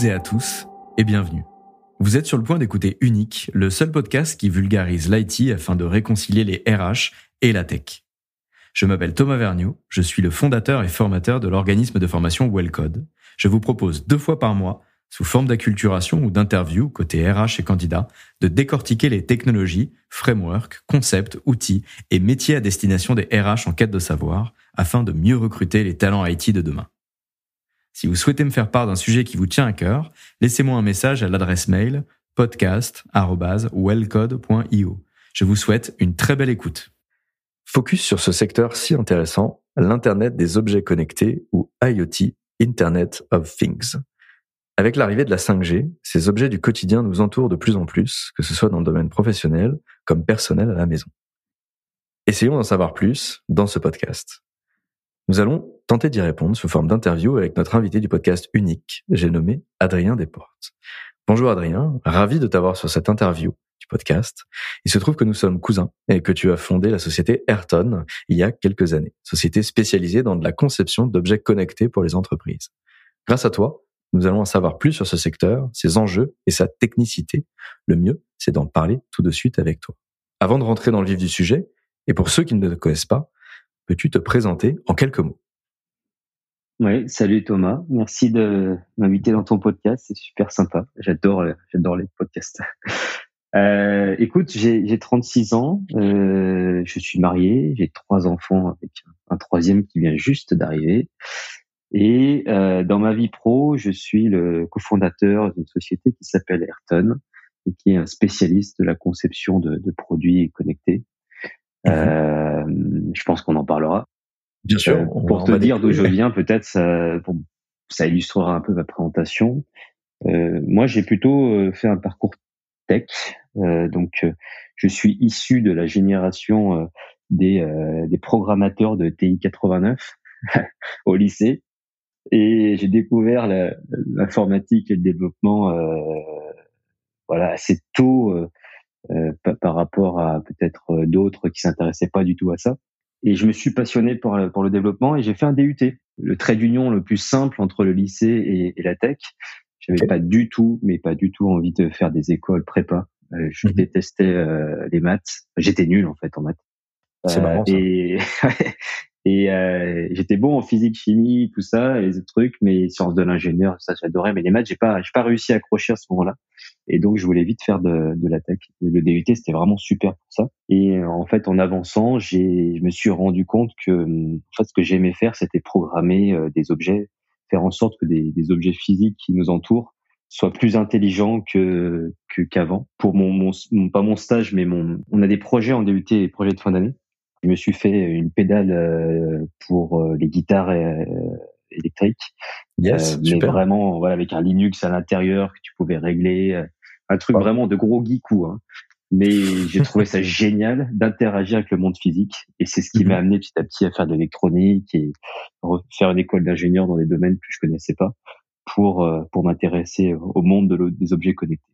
toutes et à tous, et bienvenue. Vous êtes sur le point d'écouter Unique, le seul podcast qui vulgarise l'IT afin de réconcilier les RH et la tech. Je m'appelle Thomas Vergniaud, je suis le fondateur et formateur de l'organisme de formation Wellcode. Je vous propose deux fois par mois, sous forme d'acculturation ou d'interview côté RH et candidats, de décortiquer les technologies, frameworks, concepts, outils et métiers à destination des RH en quête de savoir afin de mieux recruter les talents IT de demain. Si vous souhaitez me faire part d'un sujet qui vous tient à cœur, laissez-moi un message à l'adresse mail podcast.wellcode.io. Je vous souhaite une très belle écoute. Focus sur ce secteur si intéressant, l'Internet des objets connectés ou IoT, Internet of Things. Avec l'arrivée de la 5G, ces objets du quotidien nous entourent de plus en plus, que ce soit dans le domaine professionnel comme personnel à la maison. Essayons d'en savoir plus dans ce podcast. Nous allons tenter d'y répondre sous forme d'interview avec notre invité du podcast unique, j'ai nommé Adrien Desportes. Bonjour Adrien, ravi de t'avoir sur cette interview du podcast. Il se trouve que nous sommes cousins et que tu as fondé la société Ayrton il y a quelques années, société spécialisée dans de la conception d'objets connectés pour les entreprises. Grâce à toi, nous allons en savoir plus sur ce secteur, ses enjeux et sa technicité. Le mieux, c'est d'en parler tout de suite avec toi. Avant de rentrer dans le vif du sujet, et pour ceux qui ne te connaissent pas, Peux-tu te présenter en quelques mots? Oui, salut Thomas. Merci de m'inviter dans ton podcast. C'est super sympa. J'adore, j'adore les podcasts. Euh, écoute, j'ai 36 ans. Euh, je suis marié. J'ai trois enfants avec un troisième qui vient juste d'arriver. Et euh, dans ma vie pro, je suis le cofondateur d'une société qui s'appelle Ayrton et qui est un spécialiste de la conception de, de produits connectés. Mhm. Euh, je pense qu'on en parlera. Bien sûr. Euh, pour te dire d'où je viens, peut-être ça, ça illustrera un peu ma présentation. Euh, moi, j'ai plutôt euh, fait un parcours tech. Euh, donc, je suis issu de la génération des, des programmateurs de TI 89 au lycée. Et j'ai découvert l'informatique et le développement voilà assez tôt euh, par rapport à peut-être euh, d'autres qui s'intéressaient pas du tout à ça. Et je me suis passionné pour, pour le développement et j'ai fait un DUT, le trait d'union le plus simple entre le lycée et, et la tech. J'avais pas du tout, mais pas du tout envie de faire des écoles prépa. Euh, je mhm. détestais les maths. J'étais nul en fait en maths. C'est marrant. Ça. Et, et euh, j'étais bon en physique, chimie, tout ça, les trucs, mais sciences de l'ingénieur, ça j'adorais. Mais les maths, j'ai pas, j'ai pas réussi à accrocher à ce moment-là. Et donc, je voulais vite faire de, de la tech. le DUT, c'était vraiment super pour ça. Et en fait, en avançant, j'ai, je me suis rendu compte que, en fait, ce que j'aimais faire, c'était programmer euh, des objets, faire en sorte que des, des, objets physiques qui nous entourent soient plus intelligents que, qu'avant. Pour mon, mon, pas mon stage, mais mon, on a des projets en DUT, des projets de fin d'année. Je me suis fait une pédale euh, pour euh, les guitares électriques. Yes, mais vraiment, voilà, avec un Linux à l'intérieur que tu pouvais régler un truc vraiment de gros geekou. Hein. Mais j'ai trouvé ça génial d'interagir avec le monde physique et c'est ce qui m'a mhm. amené petit à petit à faire de l'électronique et faire une école d'ingénieur dans des domaines que je connaissais pas pour euh, pour m'intéresser au monde de des objets connectés.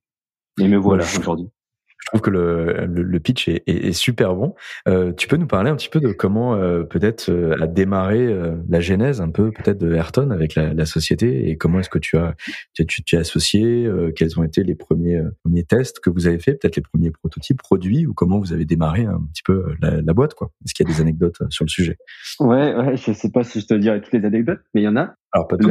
Et me voilà aujourd'hui. Je trouve que le, le, pitch est, est, super bon. Euh, tu peux nous parler un petit peu de comment euh, peut-être euh, a démarré euh, la genèse un peu peut-être de Ayrton avec la, la, société et comment est-ce que tu as tu, tu, as associé Quels ont été les premiers premiers tests que vous avez fait Peut-être les premiers prototypes produits ou comment vous avez démarré un petit peu la, la boîte quoi Est-ce qu'il y a des anecdotes sur le sujet? Ouais, ouais, je sais pas si je te dirai toutes les anecdotes, mais il y en a. Alors pas toutes.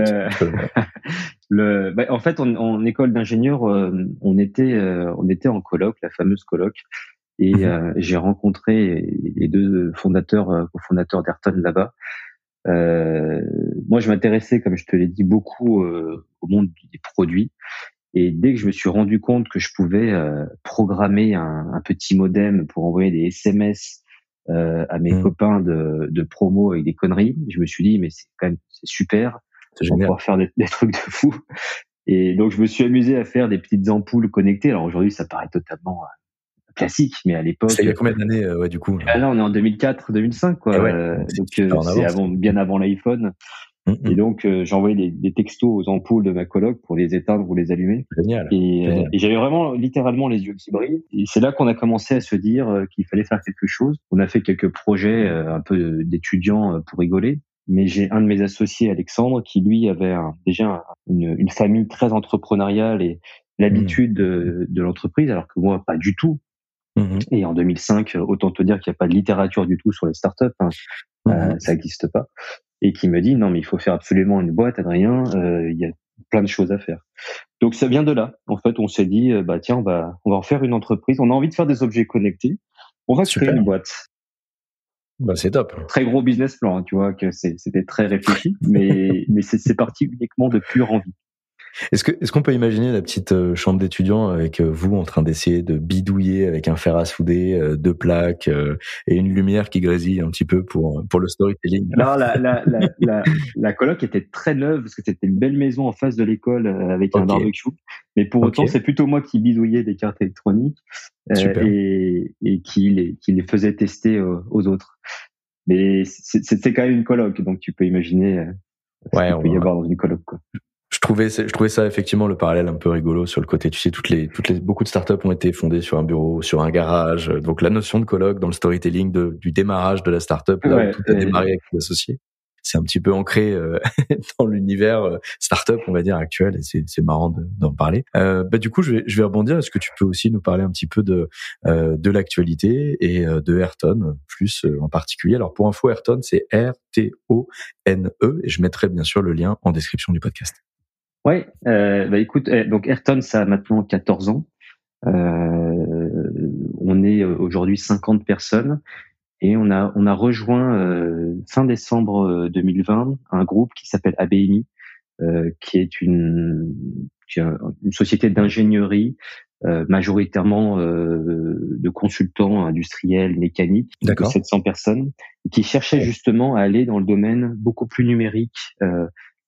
Le, bah, en fait, en école d'ingénieur, euh, on était, euh, on était en colloque, la fameuse colloque, et mhm. euh, j'ai rencontré les deux fondateurs, cofondateurs d'Ayrton là-bas. moi, je m'intéressais, comme je te l'ai dit, beaucoup au monde des produits. Et dès que je me suis rendu compte que je pouvais programmer un, un, petit modem pour envoyer des SMS à mes mhm. copains de, de promo avec des conneries, je me suis dit mais c'est quand même c'est super c'est génial. pouvoir faire des, trucs de fou. Et donc, je me suis amusé à faire des petites ampoules connectées. Alors aujourd'hui, ça paraît totalement euh, classique, mais à l'époque. Il y a combien d'années, euh, ouais, du coup là, on est en 2004, 2005, quoi. Eh euh, donc, c'est avant, bien avant l'iPhone. Mm. Et donc, j'envoyais des, des, textos aux ampoules de ma coloc pour les éteindre ou les allumer. Génial. Et, et j'avais vraiment littéralement les yeux qui brillent. Et c'est là qu'on a commencé à se dire qu'il fallait faire quelque chose. On a fait quelques projets un peu d'étudiants pour rigoler. Mais j'ai un de mes associés, Alexandre, qui lui avait déjà une, une, famille très entrepreneuriale et l'habitude de, de l'entreprise, alors que moi, pas du tout. Mmh et en 2005, autant te dire qu'il n'y a pas de littérature du tout sur les startups, hein. mmh euh, ça n'existe pas. Et qui me dit non mais il faut faire absolument une boîte, Adrien. Euh, il y a plein de choses à faire. Donc ça vient de là. En fait, on s'est dit bah tiens, on va on va en faire une entreprise. On a envie de faire des objets connectés. On va créer une boîte. Bah, c'est top. Très gros business plan, hein, tu vois, que c'était très réfléchi, mais, mais c'est parti uniquement de pure envie. Est-ce que est-ce qu'on peut imaginer la petite euh, chambre d'étudiant avec euh, vous en train d'essayer de bidouiller avec un fer à souder, euh, deux plaques et une lumière qui grésille un petit peu pour pour le storytelling? Non, la la la, la, la coloc était très neuve parce que c'était une belle maison en face de l'école avec un barbecue. Mais pour autant, c'est plutôt moi qui bidouillais des cartes électroniques et, et qui les qui les faisait tester aux autres. Mais c'était quand même une coloc, donc tu peux imaginer ouais, ce qu'il peut y avoir dans une coloc. Quoi trouvais je trouvais ça effectivement le parallèle un peu rigolo sur le côté tu sais toutes les toutes les beaucoup de startups ont été fondées sur un bureau sur un garage donc la notion de colloque dans le storytelling de, du démarrage de la startup là où tout a démarré avec les associés c'est un petit peu ancré euh, dans l'univers euh, startup on va dire actuel et c'est c'est marrant d'en parler. Euh, bah du coup je vais je vais rebondir. Est-ce que tu peux aussi nous parler un petit peu de euh, de l'actualité et de Ayrton plus en particulier? Alors pour info Ayrton c'est R T O N E et je mettrai bien sûr le lien en description du podcast Ouais, euh, bah écoute, eh, donc Ayrton, ça a maintenant 14 ans. Euh, on est euh, aujourd'hui 50 personnes et on a on a rejoint euh, fin décembre 2020 euh, un groupe qui s'appelle ABMI, euh, qui est une qui est une société d'ingénierie majoritairement de consultants industriels mécaniques, de 700 personnes, qui cherchaient justement à aller dans le domaine beaucoup plus numérique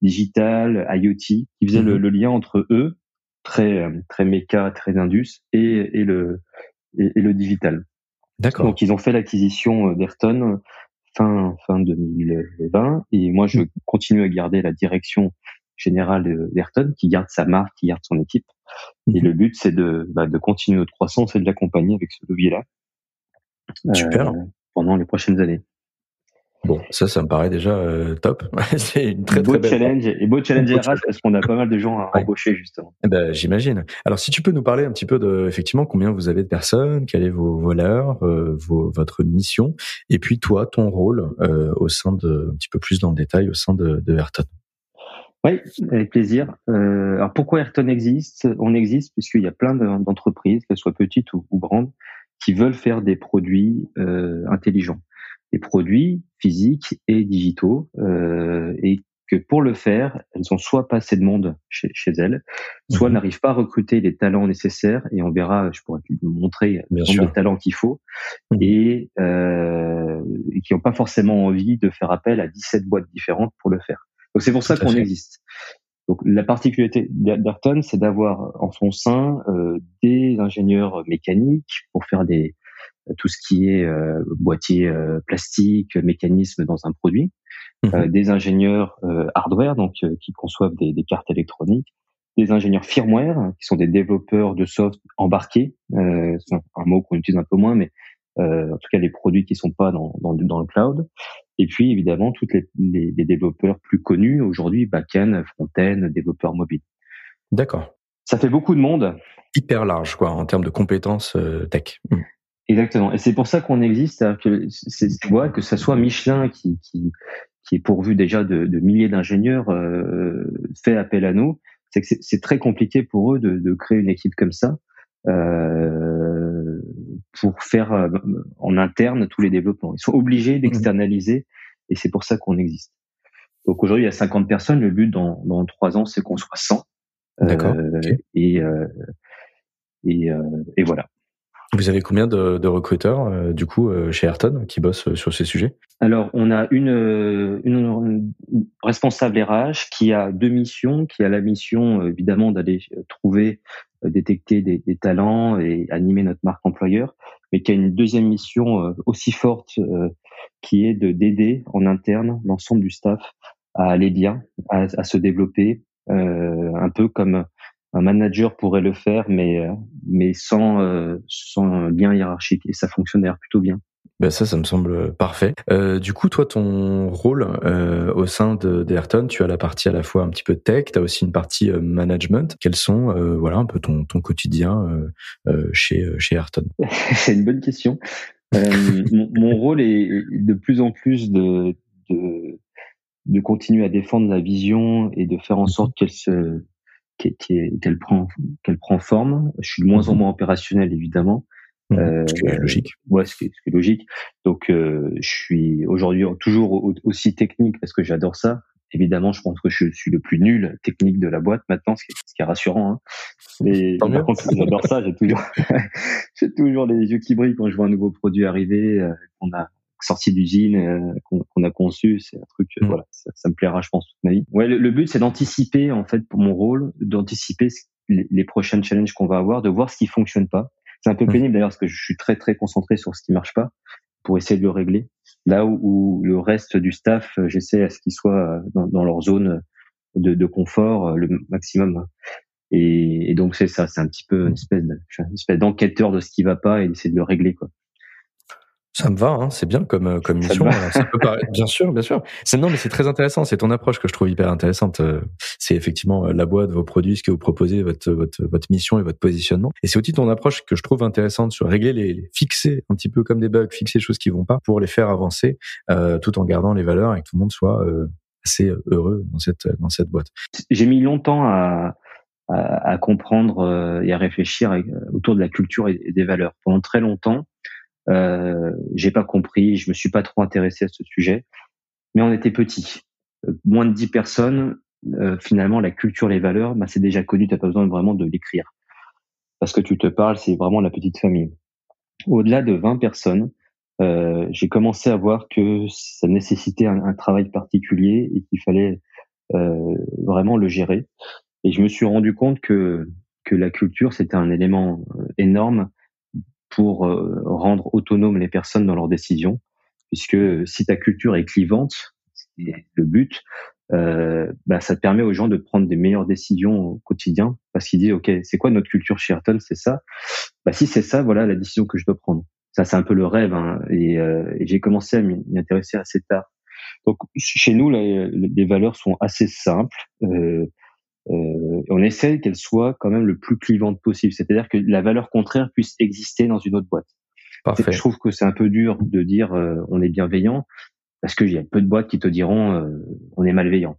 digital, IoT, qui faisait le, mhm. lien entre eux, très très méca, très indus, et, et le et, le digital. D'accord. Donc ils ont fait l'acquisition euh, d'Ayrton fin fin 2020, et moi je mhm. continue à garder la direction générale d'Ayrton, qui garde sa marque, qui garde son équipe. Et mhm. le but c'est de bah, de continuer notre croissance et de l'accompagner avec ce levier-là. Super. Euh, pendant les prochaines années. Bon, ça, ça me paraît déjà euh, top. c'est une très, beau très challenge et beau challenge RH parce qu'on a pas mal de gens à embaucher justement. Eh ben, j'imagine. Alors, si tu peux nous parler un petit peu de, effectivement, combien vous avez de personnes, quelle est vos valeurs, euh, vos, votre mission, et puis toi, ton rôle euh, au sein de, un petit peu plus dans le détail au sein de, de Ayrton. Oui, avec plaisir. Alors, pourquoi Ayrton existe? On existe puisqu'il y a plein d'entreprises, qu'elles soient petites ou, ou, grandes, qui veulent faire des produits intelligents des produits physiques et digitaux euh, et que pour le faire, elles ont soit pas assez de monde chez, chez elles, soit mhm. n'arrivent pas à recruter les talents nécessaires, et on verra, je pourrais vous montrer le nombre de talents qu'il faut, mhm. et, euh, et, qui n'ont pas forcément envie de faire appel à 17 boîtes différentes pour le faire. Donc c'est pour ça qu'on existe. Donc la particularité d'Ayrton, c'est d'avoir en son sein euh, des ingénieurs mécaniques pour faire des, tout ce qui est euh, boîtier euh, plastique, mécanisme dans un produit, mhm. euh, des ingénieurs hardware donc qui conçoivent des, des, cartes électroniques, des ingénieurs firmware qui sont des développeurs de soft embarqués, c'est un, mot qu'on utilise un peu moins, mais en tout cas les produits qui sont pas dans, dans, dans le cloud. Et puis évidemment toutes les, les, les développeurs plus connus aujourd'hui, backend, front-end, développeurs mobiles. D'accord. Ça fait beaucoup de monde. Hyper large quoi en termes de compétences tech. Exactement. Et c'est pour ça qu'on existe, que c'est vois que ça soit Michelin qui, qui, qui est pourvu déjà de, de milliers d'ingénieurs euh, fait appel à nous. C'est que c'est très compliqué pour eux de, de, créer une équipe comme ça euh, pour faire euh, en interne tous les développements. Ils sont obligés d'externaliser et c'est pour ça qu'on existe. Donc aujourd'hui, il y a 50 personnes. Le but dans, dans 3 ans, c'est qu'on soit 100. D'accord. Euh, et, euh, et, euh, et voilà. Vous avez combien de, de recruteurs euh, du coup euh, chez Ayrton qui bossent euh, sur ces sujets? Alors on a une, une, responsable RH qui a deux missions, qui a la mission évidemment d'aller trouver, détecter des, des, talents et animer notre marque employeur, mais qui a une deuxième mission aussi forte qui est de d'aider en interne l'ensemble du staff à aller bien, à, à se développer, un peu comme un manager pourrait le faire, mais euh, mais sans euh, sans lien hiérarchique et ça fonctionne plutôt bien. Ben ça, ça me semble parfait. Euh, du coup, toi, ton rôle euh, au sein de d'Ayrton, tu as la partie à la fois un petit peu tech, tu as aussi une partie euh, management. Quels sont, euh, voilà, un peu ton, ton quotidien euh, chez chez Ayrton? C'est une bonne question. Mon, mon, rôle est de plus en plus de, de de continuer à défendre la vision et de faire en sorte qu'elle se qu'elle prend qu'elle prend forme. Je suis de moins en mhm. moins opérationnel évidemment. Mhm. Euh, ce qui est logique. Ouais, ce qui est, ce qui est logique. Donc, euh, je suis aujourd'hui toujours aussi technique parce que j'adore ça. Évidemment, je pense que je suis le plus nul technique de la boîte maintenant, ce qui est, ce qui est rassurant. Hein. Mais par contre, j'adore ça. J'ai toujours, j'ai toujours les yeux qui brillent quand je vois un nouveau produit arriver euh, qu'on a sortie d'usine euh, qu'on a conçu. C'est un truc, euh, mm. voilà, ça, me plaira, je pense, toute ma vie. Ouais, le, but, c'est d'anticiper, en fait, pour mon rôle, d'anticiper les, les prochaines challenges qu'on va avoir, de voir ce qui fonctionne pas. C'est un peu mm. pénible d'ailleurs parce que je suis très très concentré sur ce qui marche pas pour essayer de le régler. Là où, le reste du staff, euh, j'essaie à ce qu'ils soient dans, dans, leur zone de, de, confort le maximum. Et, et donc c'est ça, c'est un petit peu une espèce, de, d'enquêteur de ce qui va pas et d'essayer de le régler quoi. Ça me va, hein, c'est bien comme euh, comme mission. Ça peut paraître, bien sûr, bien sûr. Non, mais c'est très intéressant. C'est ton approche que je trouve hyper intéressante. Euh, c'est effectivement euh, la boîte, vos produits, ce que vous proposez, votre votre votre mission et votre positionnement. Et c'est aussi ton approche que je trouve intéressante sur régler les, fixer un petit peu comme des bugs, fixer les choses qui vont pas pour les faire avancer, euh, tout en gardant les valeurs et que tout le monde soit assez heureux dans cette dans cette boîte. J'ai mis longtemps à à, à comprendre et à réfléchir autour de la culture et des valeurs. Pendant très longtemps, euh, j'ai pas compris, je me suis pas trop intéressé à ce sujet. Mais on était petits, euh, moins de 10 personnes. Euh, finalement, la culture, les valeurs, bah, c'est déjà connu. T'as pas besoin vraiment de l'écrire parce que tu te parles, c'est vraiment la petite famille. Au-delà de 20 personnes, euh, j'ai commencé à voir que ça nécessitait un, un travail particulier et qu'il fallait euh, vraiment le gérer. Et je me suis rendu compte que que la culture c'était un élément euh, énorme pour euh, rendre autonomes les personnes dans leurs décisions, puisque si ta culture est clivante, c'est le but, euh, bah, ça te permet aux gens de prendre des meilleures décisions au quotidien, parce qu'ils disent, OK, c'est quoi notre culture chez Ayrton? C'est ça. Bah, si c'est ça, voilà la décision que je dois prendre. Ça, c'est un peu le rêve, hein, et, euh, j'ai commencé à m'y intéresser assez tard. Donc, chez nous, les, les valeurs sont assez simples. Euh, euh, on essaie qu'elle soit quand même le plus clivante possible, c'est-à-dire que la valeur contraire puisse exister dans une autre boîte. Parfait. Je trouve que c'est un peu dur de dire euh, on est bienveillant parce qu'il y a peu de boîtes qui te diront euh, on est malveillant.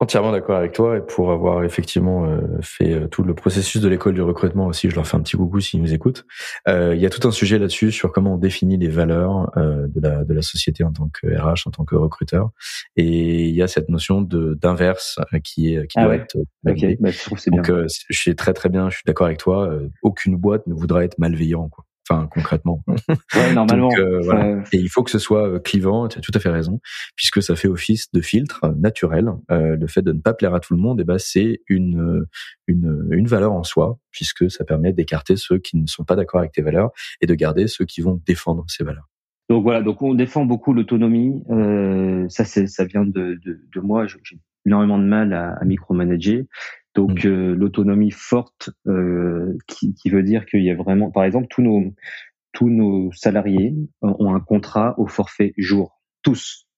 Entièrement d'accord avec toi et pour avoir effectivement euh, fait euh, tout le processus de l'école du recrutement aussi, je leur fais un petit coucou s'ils nous écoutent. Euh, il y a tout un sujet là-dessus sur comment on définit les valeurs de la de la société en tant que RH, en tant que recruteur. Et il y a cette notion de d'inverse qui est qui ah doit être validée. Bah, je trouve c'est bien. Donc je suis très très bien, je suis d'accord avec toi. aucune boîte ne voudra être malveillant quoi. Enfin, concrètement. Ouais, normalement. Euh, voilà. Et il faut que ce soit euh, clivant. Tu as tout à fait raison, puisque ça fait office de filtre naturel. Euh, le fait de ne pas plaire à tout le monde, et eh ben, c'est une, une une valeur en soi, puisque ça permet d'écarter ceux qui ne sont pas d'accord avec tes valeurs et de garder ceux qui vont défendre ces valeurs. Donc voilà, donc on défend beaucoup l'autonomie. Euh, ça, c'est ça vient de, de, de moi. J'ai énormément de mal à, à micromanager. Donc mm. euh, l'autonomie forte, euh, qui, qui, veut dire qu'il y a vraiment, par exemple, tous nos tous nos salariés ont un contrat au forfait jour, tous.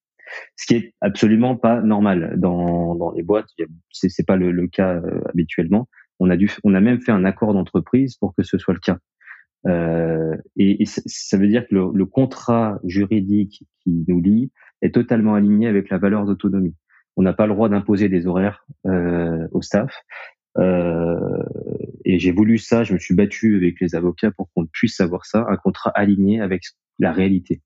Ce qui est absolument pas normal dans, dans les boîtes. C'est, c'est pas le, le cas euh, habituellement. On a dû, on a même fait un accord d'entreprise pour que ce soit le cas. Euh, et, et, ça veut dire que le, le, contrat juridique qui nous lie est totalement aligné avec la valeur d'autonomie on n'a pas le droit d'imposer des horaires euh, au staff. Euh, et j'ai voulu ça, je me suis battu avec les avocats pour qu'on puisse avoir ça, un contrat aligné avec la réalité.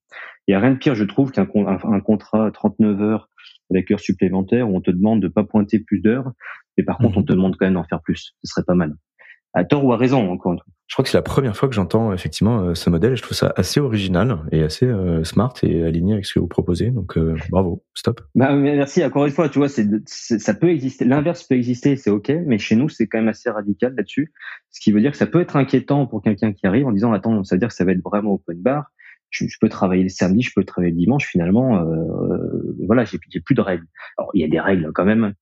Il n'y a rien de pire, je trouve, qu'un un, contrat 39 heures avec heures supplémentaires où on te demande de pas pointer plus d'heures, mais par contre on mhm. te demande quand même d'en faire plus. Ce serait pas mal à tort ou à raison encore Je crois que c'est la première fois que j'entends effectivement euh, ce modèle et je trouve ça assez original et assez euh, smart et aligné avec ce que vous proposez. Donc euh, bravo, stop. Bah, merci encore une fois. Tu vois, c'est, ça peut exister. L'inverse peut exister, c'est ok, mais chez nous c'est quand même assez radical là-dessus. Ce qui veut dire que ça peut être inquiétant pour quelqu'un qui arrive en disant attends, ça veut dire que ça va être vraiment open bar. Je, peux travailler le samedi, je peux travailler le dimanche. Finalement, euh, voilà, j'ai, j'ai plus de règles. Alors il y a des règles quand même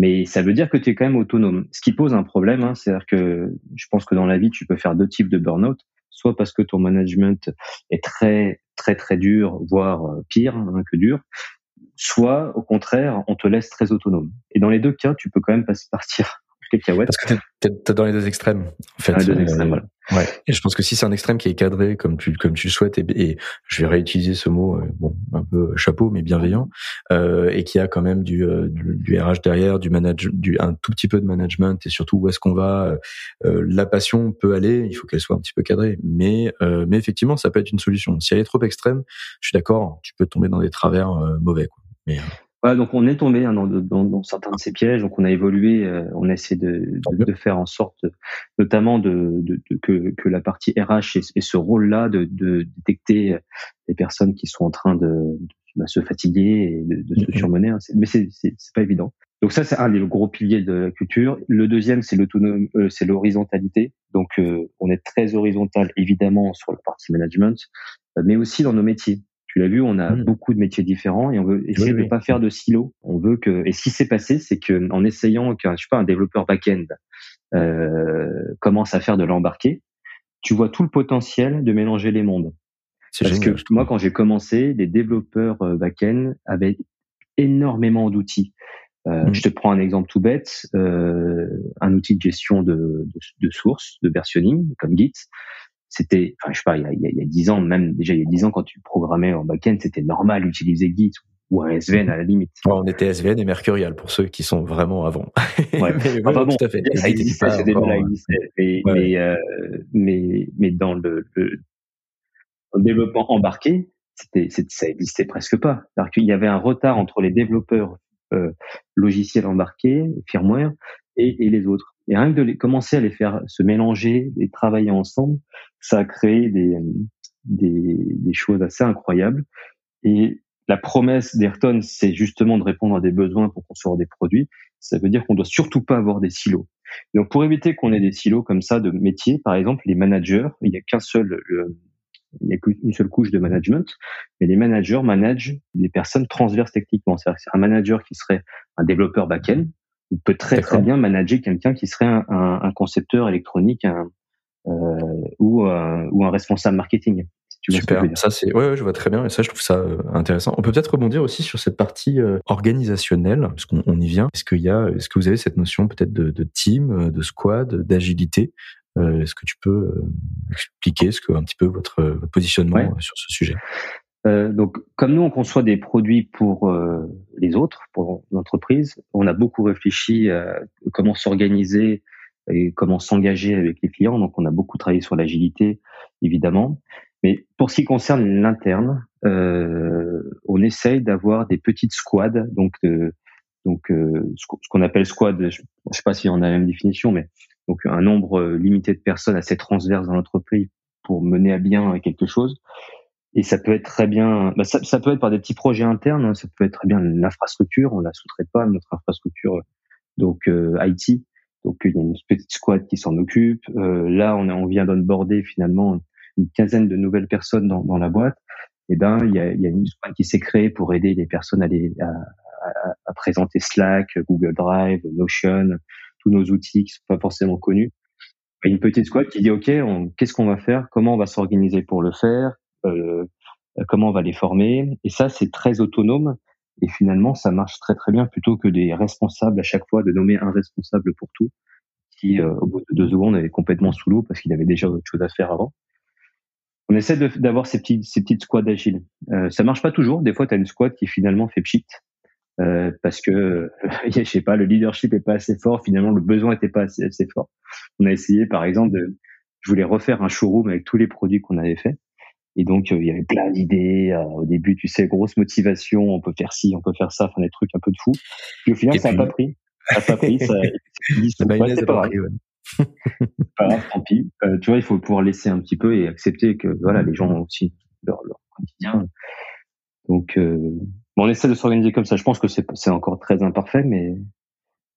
mais ça veut dire que tu es quand même autonome. Ce qui pose un problème, hein, c'est-à-dire que je pense que dans la vie, tu peux faire deux types de burn-out, soit parce que ton management est très très très dur, voire pire hein, que dur, soit au contraire, on te laisse très autonome. Et dans les deux cas, tu peux quand même partir parce que t'es, dans les deux extrêmes, en fait. deux extrêmes, voilà. Ouais. Et je pense que si c'est un extrême qui est cadré comme tu comme tu le souhaites et, je vais réutiliser ce mot euh, bon un peu chapeau mais bienveillant euh, et qui a quand même du, euh, du, RH derrière, du manage, du un tout petit peu de management et surtout où est-ce qu'on va. Euh, la passion peut aller, il faut qu'elle soit un petit peu cadrée, mais mais effectivement ça peut être une solution. Si elle est trop extrême, je suis d'accord, tu peux tomber dans des travers mauvais. Quoi. Mais, voilà, donc on est tombé hein, dans, dans, dans, certains de ces pièges, donc on a évolué, euh, on a essayé de, de, de, faire en sorte, notamment de, de que, que, la partie RH ait, ce rôle-là de, détecter les personnes qui sont en train de, bah, se fatiguer et de, se mm-hmm. surmener, hein. mais c'est pas évident. Donc ça, c'est un des gros piliers de la culture. Le deuxième, c'est l'autonomie, euh, c'est l'horizontalité. Donc euh, on est très horizontal, évidemment, sur la partie management, mais aussi dans nos métiers. Tu l'as vu, on a mmh. beaucoup de métiers différents et on veut essayer de ne pas faire de silos. On veut que et ce qui s'est passé, c'est que en essayant qu'un je sais pas un développeur back-end euh, commence à faire de l'embarqué, tu vois tout le potentiel de mélanger les mondes. Parce que moi, quand j'ai commencé, les développeurs euh, back-end avaient énormément d'outils. Euh, mmh. Je te prends un exemple tout bête, euh, un outil de gestion de, de, de sources, de versionning, comme Git c'était, enfin, je sais pas, il y a, il y a 10 ans, même déjà il y a 10 ans, quand tu programmais en back-end, c'était normal d'utiliser Git ou un SVN à la limite. on était SVN et Mercurial pour ceux qui sont vraiment avant. Ouais. mais, bon, tout à fait. Ça existait, c'était Mais, mais, euh, mais, mais, dans le, le, développement embarqué, c'était, ça existait presque pas. cest qu'il y avait un retard entre les développeurs euh, logiciels embarqués, firmware, et, et les autres. Et rien que de les, commencer à les faire se mélanger et travailler ensemble, ça a créé des, des, des choses assez incroyables. Et la promesse d'Ayrton, c'est justement de répondre à des besoins pour concevoir des produits. Ça veut dire qu'on doit surtout pas avoir des silos. donc, pour éviter qu'on ait des silos comme ça de métiers, par exemple, les managers, il n'y a qu'un seul, il n'y a qu'une seule couche de management, mais les managers managent des personnes transverses techniquement. C'est-à-dire c'est un manager qui serait un développeur back-end, peut très très bien manager quelqu'un qui serait un, un, concepteur électronique un, euh, ou, euh, ou un responsable marketing. tu Super, ça c'est ouais, je vois très bien et ça je trouve ça euh, intéressant. On peut peut-être rebondir aussi sur cette partie organisationnelle parce qu'on on y vient. Est-ce qu'il y a, est-ce que vous avez cette notion peut-être de, de team, de squad, d'agilité? Est-ce que tu peux expliquer ce que un petit peu votre, votre positionnement sur ce sujet? Euh, donc, comme nous, on conçoit des produits pour euh, les autres, pour l'entreprise, on a beaucoup réfléchi à comment s'organiser et comment s'engager avec les clients. Donc, on a beaucoup travaillé sur l'agilité, évidemment. Mais pour ce qui concerne l'interne, euh, on essaye d'avoir des petites squads, donc donc ce qu'on appelle squad. Je ne sais pas si on a la même définition, mais donc un nombre limité de personnes assez transverses dans l'entreprise pour mener à bien quelque chose et ça peut être très bien, bah ça, ça, peut être par des petits projets internes, hein. ça peut être très bien l'infrastructure, on la sous-traite pas, notre infrastructure, donc euh, IT. Donc il y a une petite squad qui s'en occupe. Euh, là, on, a, on vient d'onboarder finalement une quinzaine de nouvelles personnes dans, dans la boîte. Et eh ben, il y a, y a une squad qui s'est créée pour aider les personnes à, les, à, à, à, présenter Slack, Google Drive, Notion, tous nos outils qui sont pas forcément connus. Et une petite squad qui dit OK, qu'est-ce qu'on va faire? Comment on va s'organiser pour le faire? euh, comment on va les former. Et ça, c'est très autonome. Et finalement, ça marche très très bien plutôt que des responsables à chaque fois de nommer un responsable pour tout, qui euh, au bout de deux secondes est complètement sous l'eau parce qu'il avait déjà autre chose à faire avant. On essaie d'avoir ces, petits, ces petites squads agiles. Euh, ça marche pas toujours. Des fois, tu as une squad qui finalement fait pchit euh, parce que je sais pas, le leadership est pas assez fort. Finalement, le besoin était pas assez, assez fort. On a essayé, par exemple, de, je voulais refaire un showroom avec tous les produits qu'on avait fait. Et donc, euh, il y avait plein d'idées. Euh, au début, tu sais, grosse motivation, on peut faire ci, on peut faire ça, enfin des trucs un peu de fou. Puis au final, ça n'a pas pris. Ça n'a pas pris. Ça, c'est pas, pas grave. pas grave, tant pis. Euh, tu vois, il faut pouvoir laisser un petit peu et accepter que voilà, les gens ont aussi leur, leur quotidien. Donc, euh, on essaie de s'organiser comme ça. Je pense que c'est encore très imparfait, mais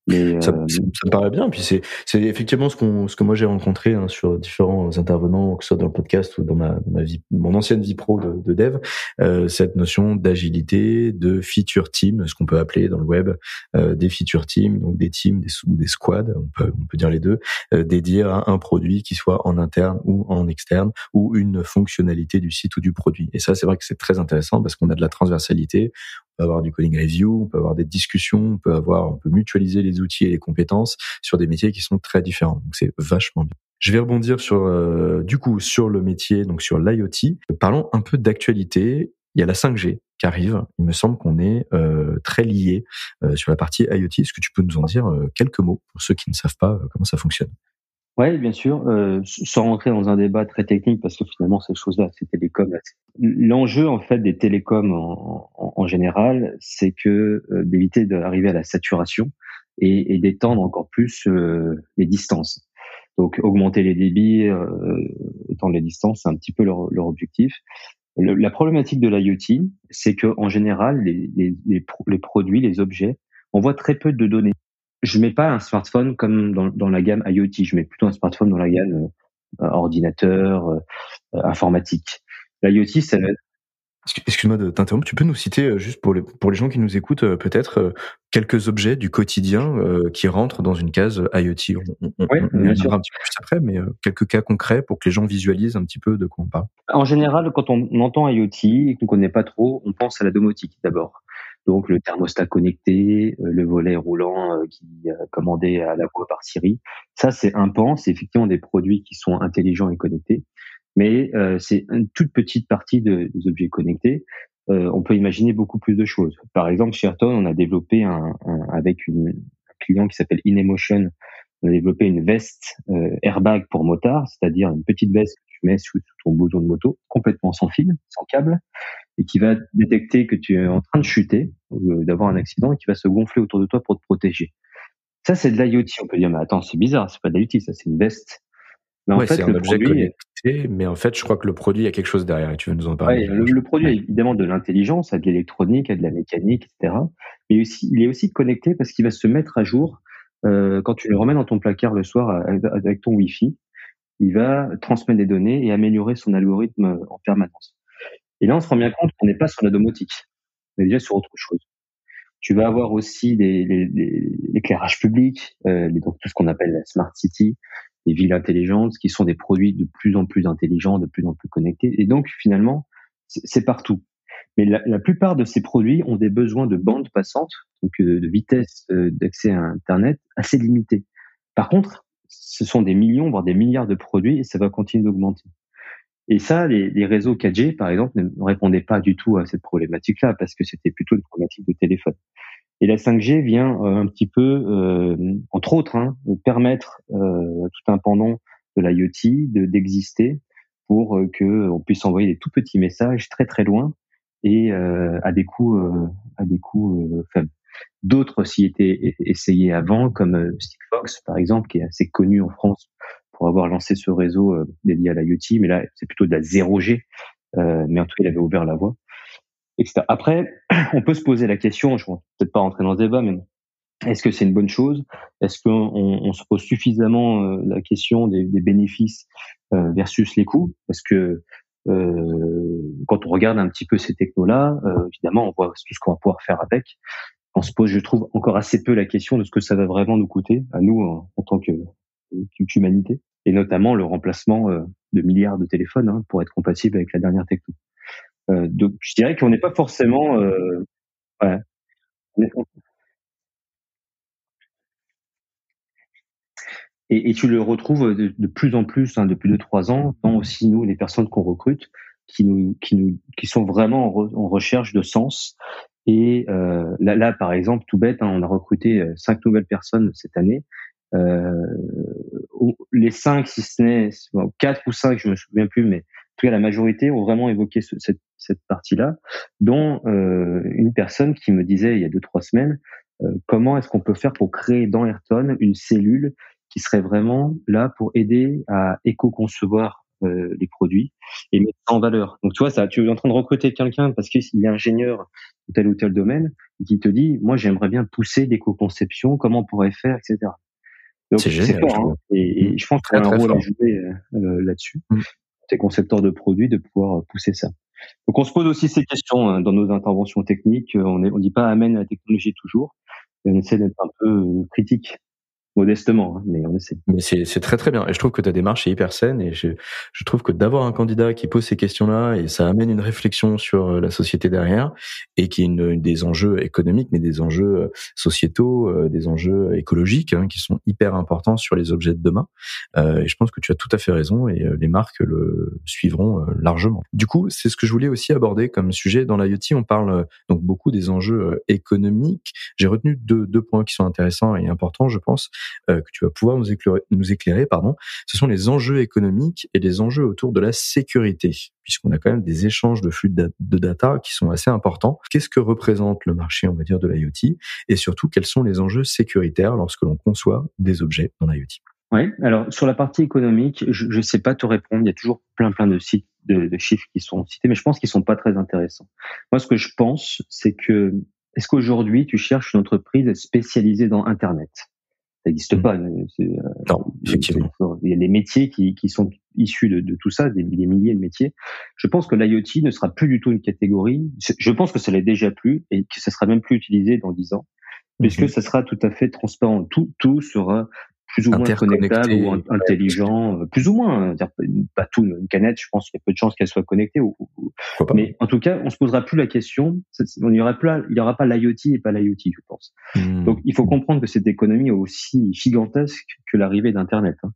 Mais, ça, euh, ça, me paraît bien. Puis c'est, effectivement ce qu'on, ce que moi j'ai rencontré hein, sur différents intervenants, que ce soit dans le podcast ou dans ma, ma vie, mon ancienne vie pro de, de dev, euh, cette notion d'agilité, de feature team, ce qu'on peut appeler dans le web euh, des feature teams, donc des teams, des ou des squads, on peut, on peut dire les deux, euh, dédiés à un produit qui soit en interne ou en externe ou une fonctionnalité du site ou du produit. Et ça, c'est vrai que c'est très intéressant parce qu'on a de la transversalité, peut avoir du coding review, on peut avoir des discussions, on peut avoir, on peut mutualiser les outils et les compétences sur des métiers qui sont très différents. Donc c'est vachement bien. Je vais rebondir sur euh, du coup sur le métier, donc sur l'IoT. Parlons un peu d'actualité. Il y a la 5G qui arrive. Il me semble qu'on est euh, très lié euh, sur la partie IoT. Est-ce que tu peux nous en dire quelques mots pour ceux qui ne savent pas comment ça fonctionne? Oui, bien sûr, euh, sans rentrer dans un débat très technique, parce que finalement, ces choses-là, c'est télécom. L'enjeu, en fait, des télécoms en, général, c'est que euh, d'éviter d'arriver à la saturation et, et d'étendre encore plus euh, les distances. Donc, augmenter les débits, euh, étendre les distances, c'est un petit peu leur, leur objectif. la problématique de l'IoT, c'est que en général, les, les, les, les produits, les objets, on voit très peu de données je mets pas un smartphone comme dans, dans, la gamme IoT. Je mets plutôt un smartphone dans la gamme euh, ordinateur, euh, informatique. L'IoT, ça va être Excuse-moi de t'interrompre. Tu peux nous citer euh, juste pour les pour les gens qui nous écoutent peut-être quelques objets du quotidien qui rentrent dans une case IoT? On, on, oui, on bien sûr. un petit peu plus après, mais quelques cas concrets pour que les gens visualisent un petit peu de quoi on parle. En général, quand on entend IoT et qu'on connaît pas trop, on pense à la domotique d'abord donc le thermostat connecté, euh, le volet roulant euh, qui est commandé à la voix par Siri. Ça, c'est un pan, c'est effectivement des produits qui sont intelligents et connectés, mais euh, c'est une toute petite partie de, des objets connectés. on peut imaginer beaucoup plus de choses. Par exemple, chez Ayrton, on a développé un, avec une, un client qui s'appelle InEmotion, on a développé une veste airbag pour motard, c'est-à-dire une petite veste que tu mets sous, sous ton bouton de moto, complètement sans fil, sans câble, et qui va détecter que tu es en train de chuter ou euh, d'avoir un accident et qui va se gonfler autour de toi pour te protéger. Ça, c'est de l'IoT. On peut dire, mais attends, c'est bizarre, c'est pas de l'IoT, ça, c'est une veste. Mais en fait, c'est un objet connecté, mais en fait, je crois que le produit, il y a quelque chose derrière et tu veux nous en parler. Ouais, le, produit a évidemment de l'intelligence, a de l'électronique, a de la mécanique, etc. Mais aussi, il est aussi connecté parce qu'il va se mettre à jour euh, quand tu le remets dans ton placard le soir avec ton Wi-Fi. Il va transmettre des données et améliorer son algorithme en permanence. Et là, on se rend bien compte qu'on n'est pas sur la domotique. On est déjà sur autre chose. Tu vas avoir aussi l'éclairage public, euh, donc tout ce qu'on appelle la smart city, les villes intelligentes, qui sont des produits de plus en plus intelligents, de plus en plus connectés. Et donc, finalement, c'est partout. Mais la, la, plupart de ces produits ont des besoins de bande passante, donc euh, de vitesse euh, d'accès à Internet assez limitée. Par contre, ce sont des millions, voire des milliards de produits, et ça va continuer d'augmenter. Et ça, les, les, réseaux 4G, par exemple, ne répondaient pas du tout à cette problématique-là, parce que c'était plutôt une problématique de téléphone. Et la 5G vient euh, un petit peu, euh, entre autres, hein, permettre euh, tout un pendant de l'IoT d'exister pour euh, que on puisse envoyer des tout petits messages très très loin et à des coûts à des coûts faibles. D'autres s'y étaient essayés avant, comme Stickfox par exemple, qui est assez connu en France pour avoir lancé ce réseau euh, dédié à l'IoT, mais là, c'est plutôt de la 0G, euh, mais en tout cas, il avait ouvert la voie. Etc. Après, on peut se poser la question, je ne vais peut-être pas rentrer dans ce débat, mais est-ce que c'est une bonne chose? Est-ce qu'on on se pose suffisamment euh, la question des, des bénéfices euh, versus les coûts? Parce que euh, quand on regarde un petit peu ces technos-là, évidemment, on voit tout ce qu'on va pouvoir faire avec. On se pose, je trouve, encore assez peu la question de ce que ça va vraiment nous coûter à nous en, en tant que humanité, et notamment le remplacement euh, de milliards de téléphones hein, pour être compatible avec la dernière techno. Euh, donc je dirais qu'on n'est pas forcément euh. Et, tu le retrouves de, plus en plus hein, depuis deux trois ans, tant aussi nous les personnes qu'on recrute, qui nous qui nous qui sont vraiment en, recherche de sens. Et là, par exemple, tout bête, hein, on a recruté cinq nouvelles personnes cette année les cinq, si ce n'est quatre ou cinq, je me souviens plus, mais en tout cas la majorité ont vraiment évoqué cette, cette partie-là, dont euh, une personne qui me disait il y a deux trois semaines euh, comment est-ce qu'on peut faire pour créer dans Ayrton une cellule qui serait vraiment là pour aider à éco-concevoir les produits et mettre ça en valeur? Donc tu vois, ça, tu es en train de recruter quelqu'un parce qu'il est ingénieur tel ou tel domaine qui te dit, moi j'aimerais bien pousser l'éco-conception, comment on pourrait faire, etc. C'est génial. Fort, hein. et, et, je pense y a un rôle à jouer là-dessus. Mm. Tes concepteurs de produits de pouvoir pousser ça. Donc on se pose aussi ces questions hein, dans nos interventions techniques. On ne on dit pas amène la technologie toujours, mais on essaie d'être un peu critique modestement, hein, mais on essaie. Mais c'est très très bien. Et je trouve que ta démarche est hyper saine. Et je, je trouve que d'avoir un candidat qui pose ces questions-là et ça amène une réflexion sur euh, la société derrière et qui est une, des enjeux économiques, mais des enjeux euh, sociétaux, euh, des enjeux écologiques hein, qui sont hyper importants sur les objets de demain. Euh, et je pense que tu as tout à fait raison et les marques le suivront largement. Du coup, c'est ce que je voulais aussi aborder comme sujet dans l'IoT. On parle donc beaucoup des enjeux économiques. J'ai retenu deux, deux points qui sont intéressants et importants, je pense. Euh, que tu vas pouvoir nous éclairer, nous éclairer, pardon, ce sont les enjeux économiques et les enjeux autour de la sécurité, puisqu'on a quand même des échanges de flux de, data qui sont assez importants. Qu'est-ce que représente le marché, on va dire, de l'IoT, et surtout quels sont les enjeux sécuritaires lorsque l'on conçoit des objets dans l'IoT? Oui, alors sur la partie économique, je ne sais pas te répondre. Il y a toujours plein plein de sites de, de chiffres qui sont cités, mais je pense qu'ils sont pas très intéressants. Moi, ce que je pense, c'est que est-ce qu'aujourd'hui tu cherches une entreprise spécialisée dans Internet? Ça n'existe mm. pas. Euh, non, effectivement. Il y a des métiers qui, qui sont issus de, de tout ça, des, milliers de métiers. Je pense que l'IoT ne sera plus du tout une catégorie. Je pense que ça l'est déjà plus et que ça sera même plus utilisé dans dix ans, puisque mm-hmm. ça sera tout à fait transparent. Tout, tout sera plus ou moins connectable ou intelligent, euh, plus ou moins. Hein, pas tout, une canette, je pense qu'il y a peu de chances qu'elle soit connectée. Ou, mais en tout cas, on se posera plus la question. On n'y aura plus, il y aura pas l'IoT et pas l'IoT, je pense. Hmm. Donc, il faut comprendre que cette économie est aussi gigantesque que l'arrivée d'Internet. Hein.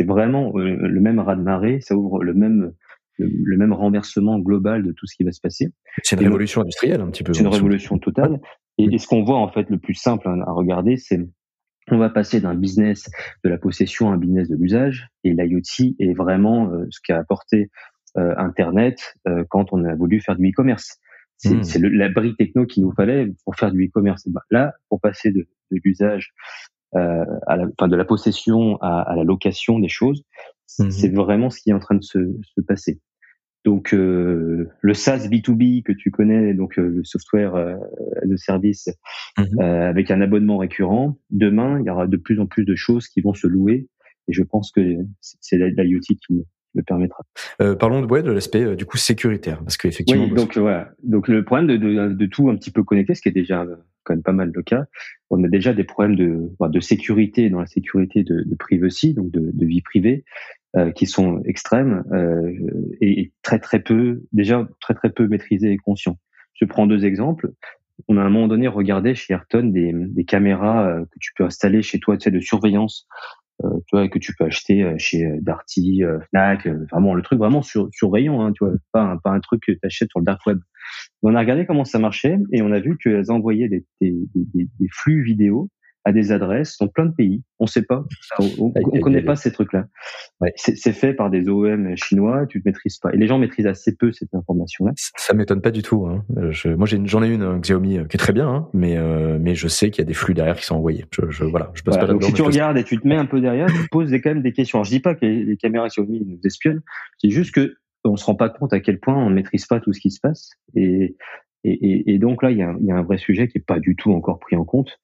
C'est vraiment euh, le même raz de marée. Ça ouvre le même le, même renversement global de tout ce qui va se passer. C'est une révolution industrielle un petit peu. C'est une révolution totale. Et, et, ce qu'on voit en fait le plus simple à regarder, c'est on va passer d'un business de la possession à un business de l'usage. Et l'IoT est vraiment euh, ce qu'a apporté euh, Internet euh, quand on a voulu faire du e-commerce. C'est mmh. l'abri techno qu'il nous fallait pour faire du e-commerce. Ben, là, pour passer de, de l'usage à la, enfin, de la possession à, à la location des choses, mmh. c'est vraiment ce qui est en train de se, se passer. Donc euh, le SaaS B2B que tu connais, donc euh, le software euh, de service mhm. avec un abonnement récurrent, demain il y aura de plus en plus de choses qui vont se louer et je pense que c'est l'IoT qui le permettra. parlons de, ouais, de l'aspect du coup sécuritaire parce qu'effectivement. Oui, donc voilà. Donc le problème de, de, de, tout un petit peu connecter, ce qui est déjà quand même pas mal le cas, on a déjà des problèmes de, de sécurité dans la sécurité de, de privacy, donc de, de vie privée, euh, qui sont extrêmes euh, et, très très peu, déjà très très peu maîtrisés et conscients. Je prends deux exemples. On a à un moment donné regardé chez Ayrton des, des caméras euh, que tu peux installer chez toi, tu sais, de surveillance, euh, tu vois, que tu peux acheter chez Darty, Fnac, vraiment le truc vraiment sur, surveillant, hein, tu vois, pas un, pas un truc que tu achètes sur le dark web. On a regardé comment ça marchait et on a vu qu'elles envoyaient des, des, des, des flux vidéo à des adresses dans plein de pays. On ne sait pas. On, ne connaît pas ces trucs-là. C'est fait par des OEM chinois. Tu ne maîtrises pas. Et les gens maîtrisent assez peu cette information-là. Ça m'étonne pas du tout. Hein. Je, moi, j'en ai, une un Xiaomi euh, qui est très bien, hein, mais euh, mais je sais qu'il y a des flux derrière qui sont envoyés. Je, je voilà. Je passe pas donc si tu regardes et tu te mets un peu derrière, tu poses quand même des questions. je dis pas que les, caméras Xiaomi nous espionnent. C'est juste que on se rend pas compte à quel point on ne maîtrise pas tout ce qui se passe. Et et, et, et, donc là, il y, a, il y, a, un vrai sujet qui est pas du tout encore pris en compte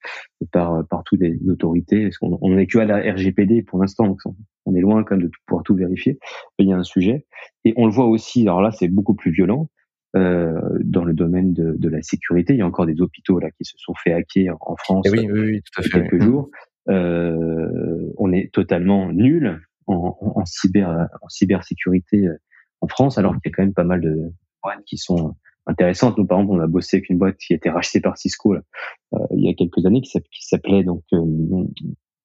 par, par toutes les autorités. Parce qu'on on est que à la RGPD pour l'instant, donc on est loin quand même de pouvoir tout vérifier. Mais il y a un sujet. Et on le voit aussi, alors là, c'est beaucoup plus violent. Euh, dans le domaine de, de, la sécurité, il y a encore des hôpitaux là qui se sont fait hacker en France eh oui, oui, oui, tout à fait. quelques jours. Euh, on est totalement nul en, en, cyber en cybersécurité euh, en France, alors qu'il y a quand même pas mal de qui sont intéressante. Nous, par exemple, on a bossé avec une boîte qui a été rachetée par Cisco là, euh, il y a quelques années, qui s'appelait donc euh,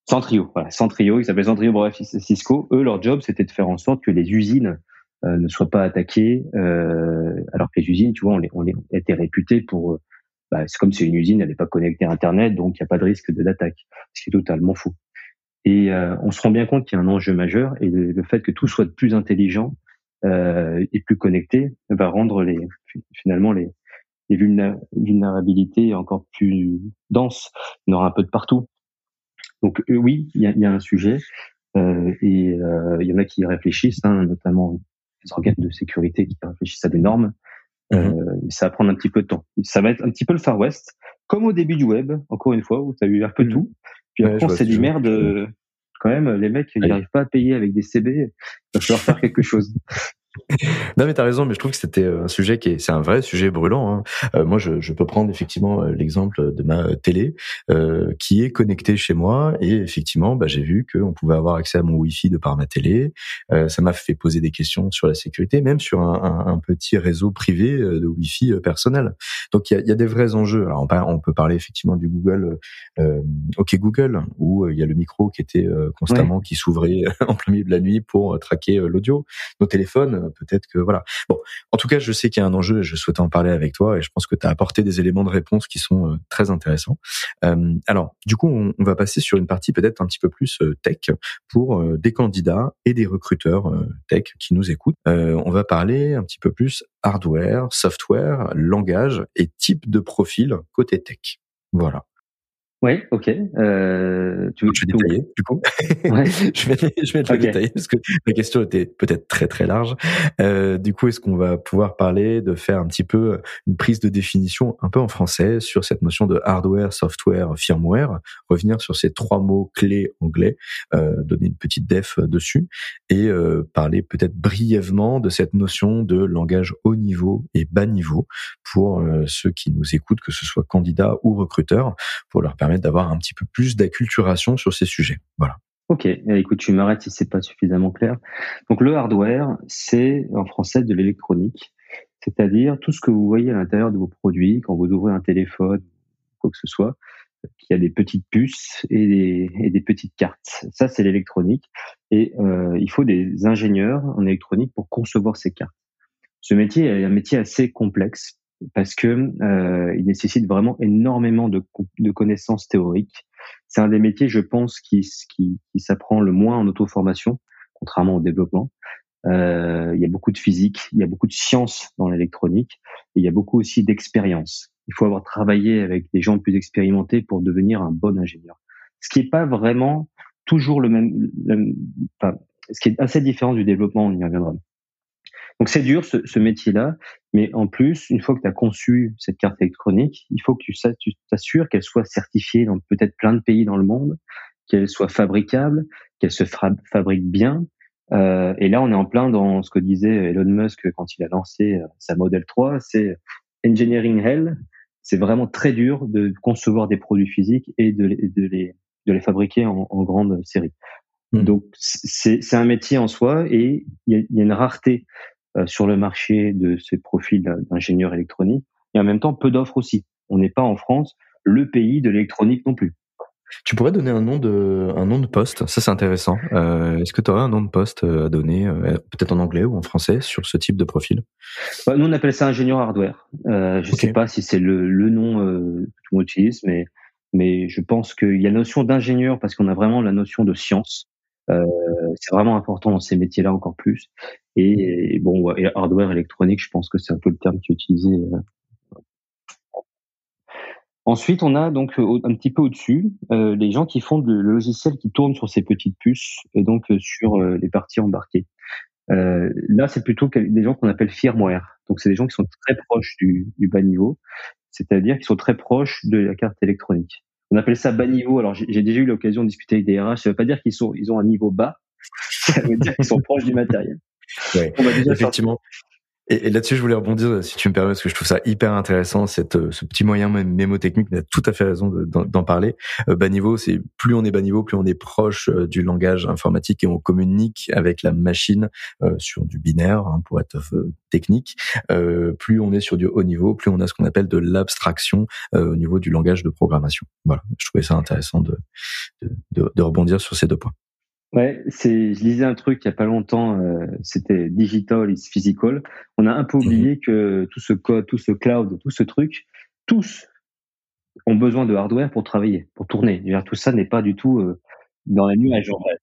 Centrio. Voilà, Centrio, qui s'appelait Centrio. Bref, Cisco. Eux, leur job, c'était de faire en sorte que les usines euh, ne soient pas attaquées, euh, alors que les usines, tu vois, on les, on les était réputées pour bah, c'est comme si une usine n'allait pas connecter à Internet, donc il n'y a pas de risque de d'attaque, ce qui est totalement faux. Et euh, on se rend bien compte qu'il y a un enjeu majeur et le, fait que tout soit de plus intelligent euh, et plus connecté va rendre les finalement les, les vulnérabilités encore plus denses. Il y en aura un peu de partout. Donc euh, oui, il y a, y a, un sujet. et il y en a qui réfléchissent, hein, notamment les organes de sécurité qui réfléchissent à des normes. Mmh. ça va prendre un petit peu de temps. Ça va être un petit peu le Far West, comme au début du web, encore une fois, où tu as eu un peu mmh. tout. Puis après, on s'est dit merde, quand même, les mecs, ils n'arrivent pas à payer avec des CB. Il va falloir faire quelque chose. non mais t'as raison, mais je trouve que c'était euh, un sujet qui est, c'est un vrai sujet brûlant. Hein. Euh, moi, je, je, peux prendre effectivement euh, l'exemple de ma télé euh, qui est connectée chez moi et effectivement, bah, j'ai vu qu'on pouvait avoir accès à mon Wi-Fi de par ma télé. Euh, ça m'a fait poser des questions sur la sécurité, même sur un, un, un petit réseau privé de Wi-Fi personnel. Donc il y a, y a, des vrais enjeux. Alors on, peut parler effectivement du Google, OK Google, où il y a le micro qui était constamment qui s'ouvrait en plein milieu de la nuit pour traquer l'audio. Nos téléphones euh, peut-être que voilà. Bon, en tout cas, je sais qu'il y a un enjeu et je souhaitais en parler avec toi et je pense que tu as apporté des éléments de réponse qui sont euh, très intéressants. Euh, alors, du coup, on, va passer sur une partie peut-être un petit peu plus tech pour des candidats et des recruteurs tech qui nous écoutent. on va parler un petit peu plus hardware, software, langage et type de profil côté tech. Voilà. Oui, ok. Euh, tu veux je vais détailler, du coup. Ouais. je vais, je vais te détailler parce que la question était peut-être très très large. Euh, du coup, est-ce qu'on va pouvoir parler de faire un petit peu une prise de définition un peu en français sur cette notion de hardware, software, firmware, revenir sur ces trois mots clés anglais, euh, donner une petite def dessus et euh, parler peut-être brièvement de cette notion de langage haut niveau et bas niveau pour euh, ceux qui nous écoutent, que ce soit candidats ou recruteurs, pour leur permettre d'avoir un petit peu plus d'acculturation sur ces sujets. Voilà. Ok, eh, écoute, tu m'arrêtes si c'est pas suffisamment clair. Donc le hardware, c'est en français de l'électronique, c'est-à-dire tout ce que vous voyez à l'intérieur de vos produits quand vous ouvrez un téléphone, quoi que ce soit, qui a des petites puces et des, et des petites cartes. Ça, c'est l'électronique. Et euh, il faut des ingénieurs en électronique pour concevoir ces cartes. Ce métier est un métier assez complexe parce que euh, il nécessite vraiment énormément de, connaissances théoriques. C'est un des métiers, je pense, qui, qui, qui s'apprend le moins en auto-formation, contrairement au développement. Euh, il y a beaucoup de physique, il y a beaucoup de science dans l'électronique, et il y a beaucoup aussi d'expérience. Il faut avoir travaillé avec des gens plus expérimentés pour devenir un bon ingénieur. Ce qui n'est pas vraiment toujours le même, le, enfin, ce qui est assez différent du développement, on y reviendra. Donc c'est dur ce, ce métier-là, mais en plus, une fois que tu as conçu cette carte électronique, il faut que tu t'assures qu'elle soit certifiée dans peut-être plein de pays dans le monde, qu'elle soit fabricable, qu'elle se fabrique bien. Euh, et là, on est en plein dans ce que disait Elon Musk quand il a lancé euh, sa Model 3, c'est engineering hell. C'est vraiment très dur de concevoir des produits physiques et de les, de les, de les fabriquer en, en grande série. Hmm. Donc c'est un métier en soi et il y a, y a, une rareté euh, sur le marché de ces profils d'ingénieurs électroniques et en même temps peu d'offres aussi. On n'est pas en France le pays de l'électronique non plus. Tu pourrais donner un nom de un nom de poste, ça c'est intéressant. Euh, Est-ce que tu aurais un nom de poste à donner, euh, peut-être en anglais ou en français, sur ce type de profil? Bah, Nous on appelle ça ingénieur hardware. Euh, je ne sais pas si c'est le, le nom euh, que tout le monde utilise, mais mais je pense qu'il y a la notion d'ingénieur parce qu'on a vraiment la notion de science. Euh, c'est vraiment important dans ces métiers-là encore plus. Et, hardware électronique, je pense que c'est un peu le terme qui est utilisé. Euh. Ensuite, on a donc un petit peu au-dessus euh, les gens qui font le logiciel qui tourne sur ces petites puces et donc sur les parties embarquées. Euh, là, c'est plutôt des gens qu'on appelle firmware. Donc, c'est des gens qui sont très proches du, du bas niveau, c'est-à-dire qui sont très proches de la carte électronique. On appelle ça bas niveau. Alors, j'ai déjà eu l'occasion de discuter avec des RH. Ça veut pas dire qu'ils sont, ils ont un niveau bas. Ça veut dire qu'ils sont proches du matériel. Ouais, on va déjà effectivement. Et, là-dessus, je voulais rebondir, si tu me permets, parce que je trouve ça hyper intéressant, cette, euh, ce petit moyen mémotechnique, tu as tout à fait raison d'en parler. Euh, bas niveau, c'est plus on est bas niveau, plus on est proche euh, du langage informatique et on communique avec la machine euh, sur du binaire, hein, pour être technique. plus on est sur du haut niveau, plus on a ce qu'on appelle de l'abstraction au niveau du langage de programmation. Voilà, je trouvais ça intéressant de, de, de, de rebondir sur ces deux points. Ouais, c'est. Je lisais un truc il y a pas longtemps. Euh, c'était digital is physical. On a un peu oublié mhm. que tout ce code, tout ce cloud, tout ce truc, tous ont besoin de hardware pour travailler, pour tourner. tout ça n'est pas du tout euh, dans les nuages en fait.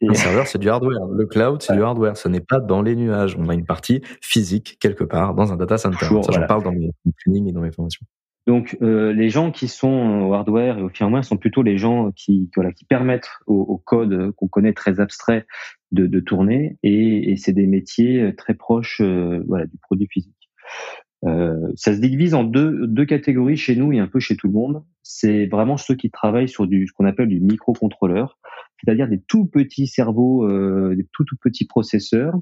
Le serveur, c'est du hardware. Le cloud, c'est du hardware. Ce n'est pas dans les nuages. On a une partie physique quelque part dans un data center. ça, j'en parle dans mes trainings et dans mes formations. Donc euh, les gens qui sont au hardware et au firmware sont plutôt les gens qui voilà qui permettent au, code qu'on connaît très abstrait de, de tourner et, et c'est des métiers très proches euh, voilà du produit physique. Euh, ça se divise en deux, deux catégories chez nous et un peu chez tout le monde. C'est vraiment ceux qui travaillent sur du ce qu'on appelle du microcontrôleur, c'est-à-dire des tout petits cerveaux, euh, des tout tout petits processeurs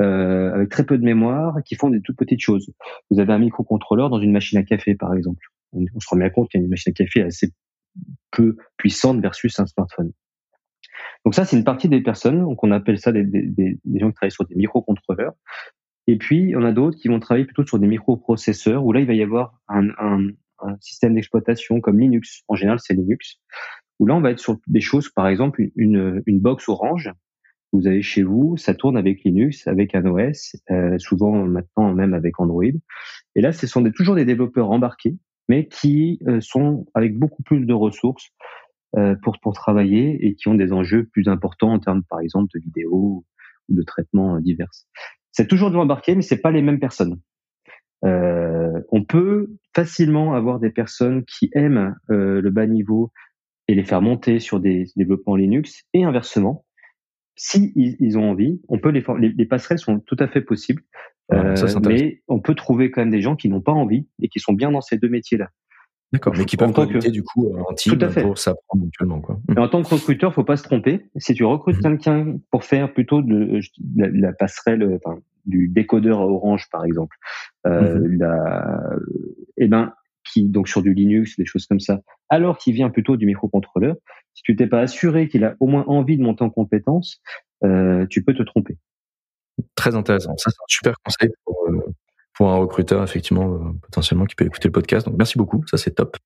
euh, avec très peu de mémoire qui font des toutes petites choses. Vous avez un microcontrôleur dans une machine à café, par exemple. On, se rend bien compte qu'une machine à café assez peu puissante versus un smartphone. Donc ça, c'est une partie des personnes, donc on appelle ça des, gens qui travaillent sur des microcontrôleurs. Et puis, on a d'autres qui vont travailler plutôt sur des microprocesseurs, où là, il va y avoir un système d'exploitation comme Linux. En général, c'est Linux. Où là, on va être sur des choses, par exemple, une, une box orange. Vous avez chez vous, ça tourne avec Linux, avec un OS, euh, souvent maintenant même avec Android. Et là, ce sont des, toujours des développeurs embarqués, mais qui euh, sont avec beaucoup plus de ressources euh, pour, pour travailler et qui ont des enjeux plus importants en termes, par exemple, de vidéo ou de traitements divers. C'est toujours du embarqué, mais c'est pas les mêmes personnes. Euh, on peut facilement avoir des personnes qui aiment euh, le bas niveau et les faire monter sur des développements Linux et inversement. Si ils, ont envie, on peut les, les, passerelles sont tout à fait possibles, euh, mais on peut trouver quand même des gens qui n'ont pas envie et qui sont bien dans ces deux métiers-là. D'accord, mais qui peuvent recruter du coup en team pour s'apprendre mutuellement. Quoi. en tant que recruteur, faut pas se tromper. Si tu recrutes mhm. quelqu'un pour faire plutôt de la, passerelle, enfin, du décodeur à Orange par exemple, euh, mhm. la, eh ben qui donc sur du Linux, des choses comme ça, alors qu'il vient plutôt du microcontrôleur, si tu t'es pas assuré qu'il a au moins envie de monter en compétence, euh, tu peux te tromper. Très intéressant. Ça, c'est un super conseil pour, euh, pour un recruteur, effectivement, euh, potentiellement, qui peut écouter le podcast. Donc, merci beaucoup. Ça, c'est top.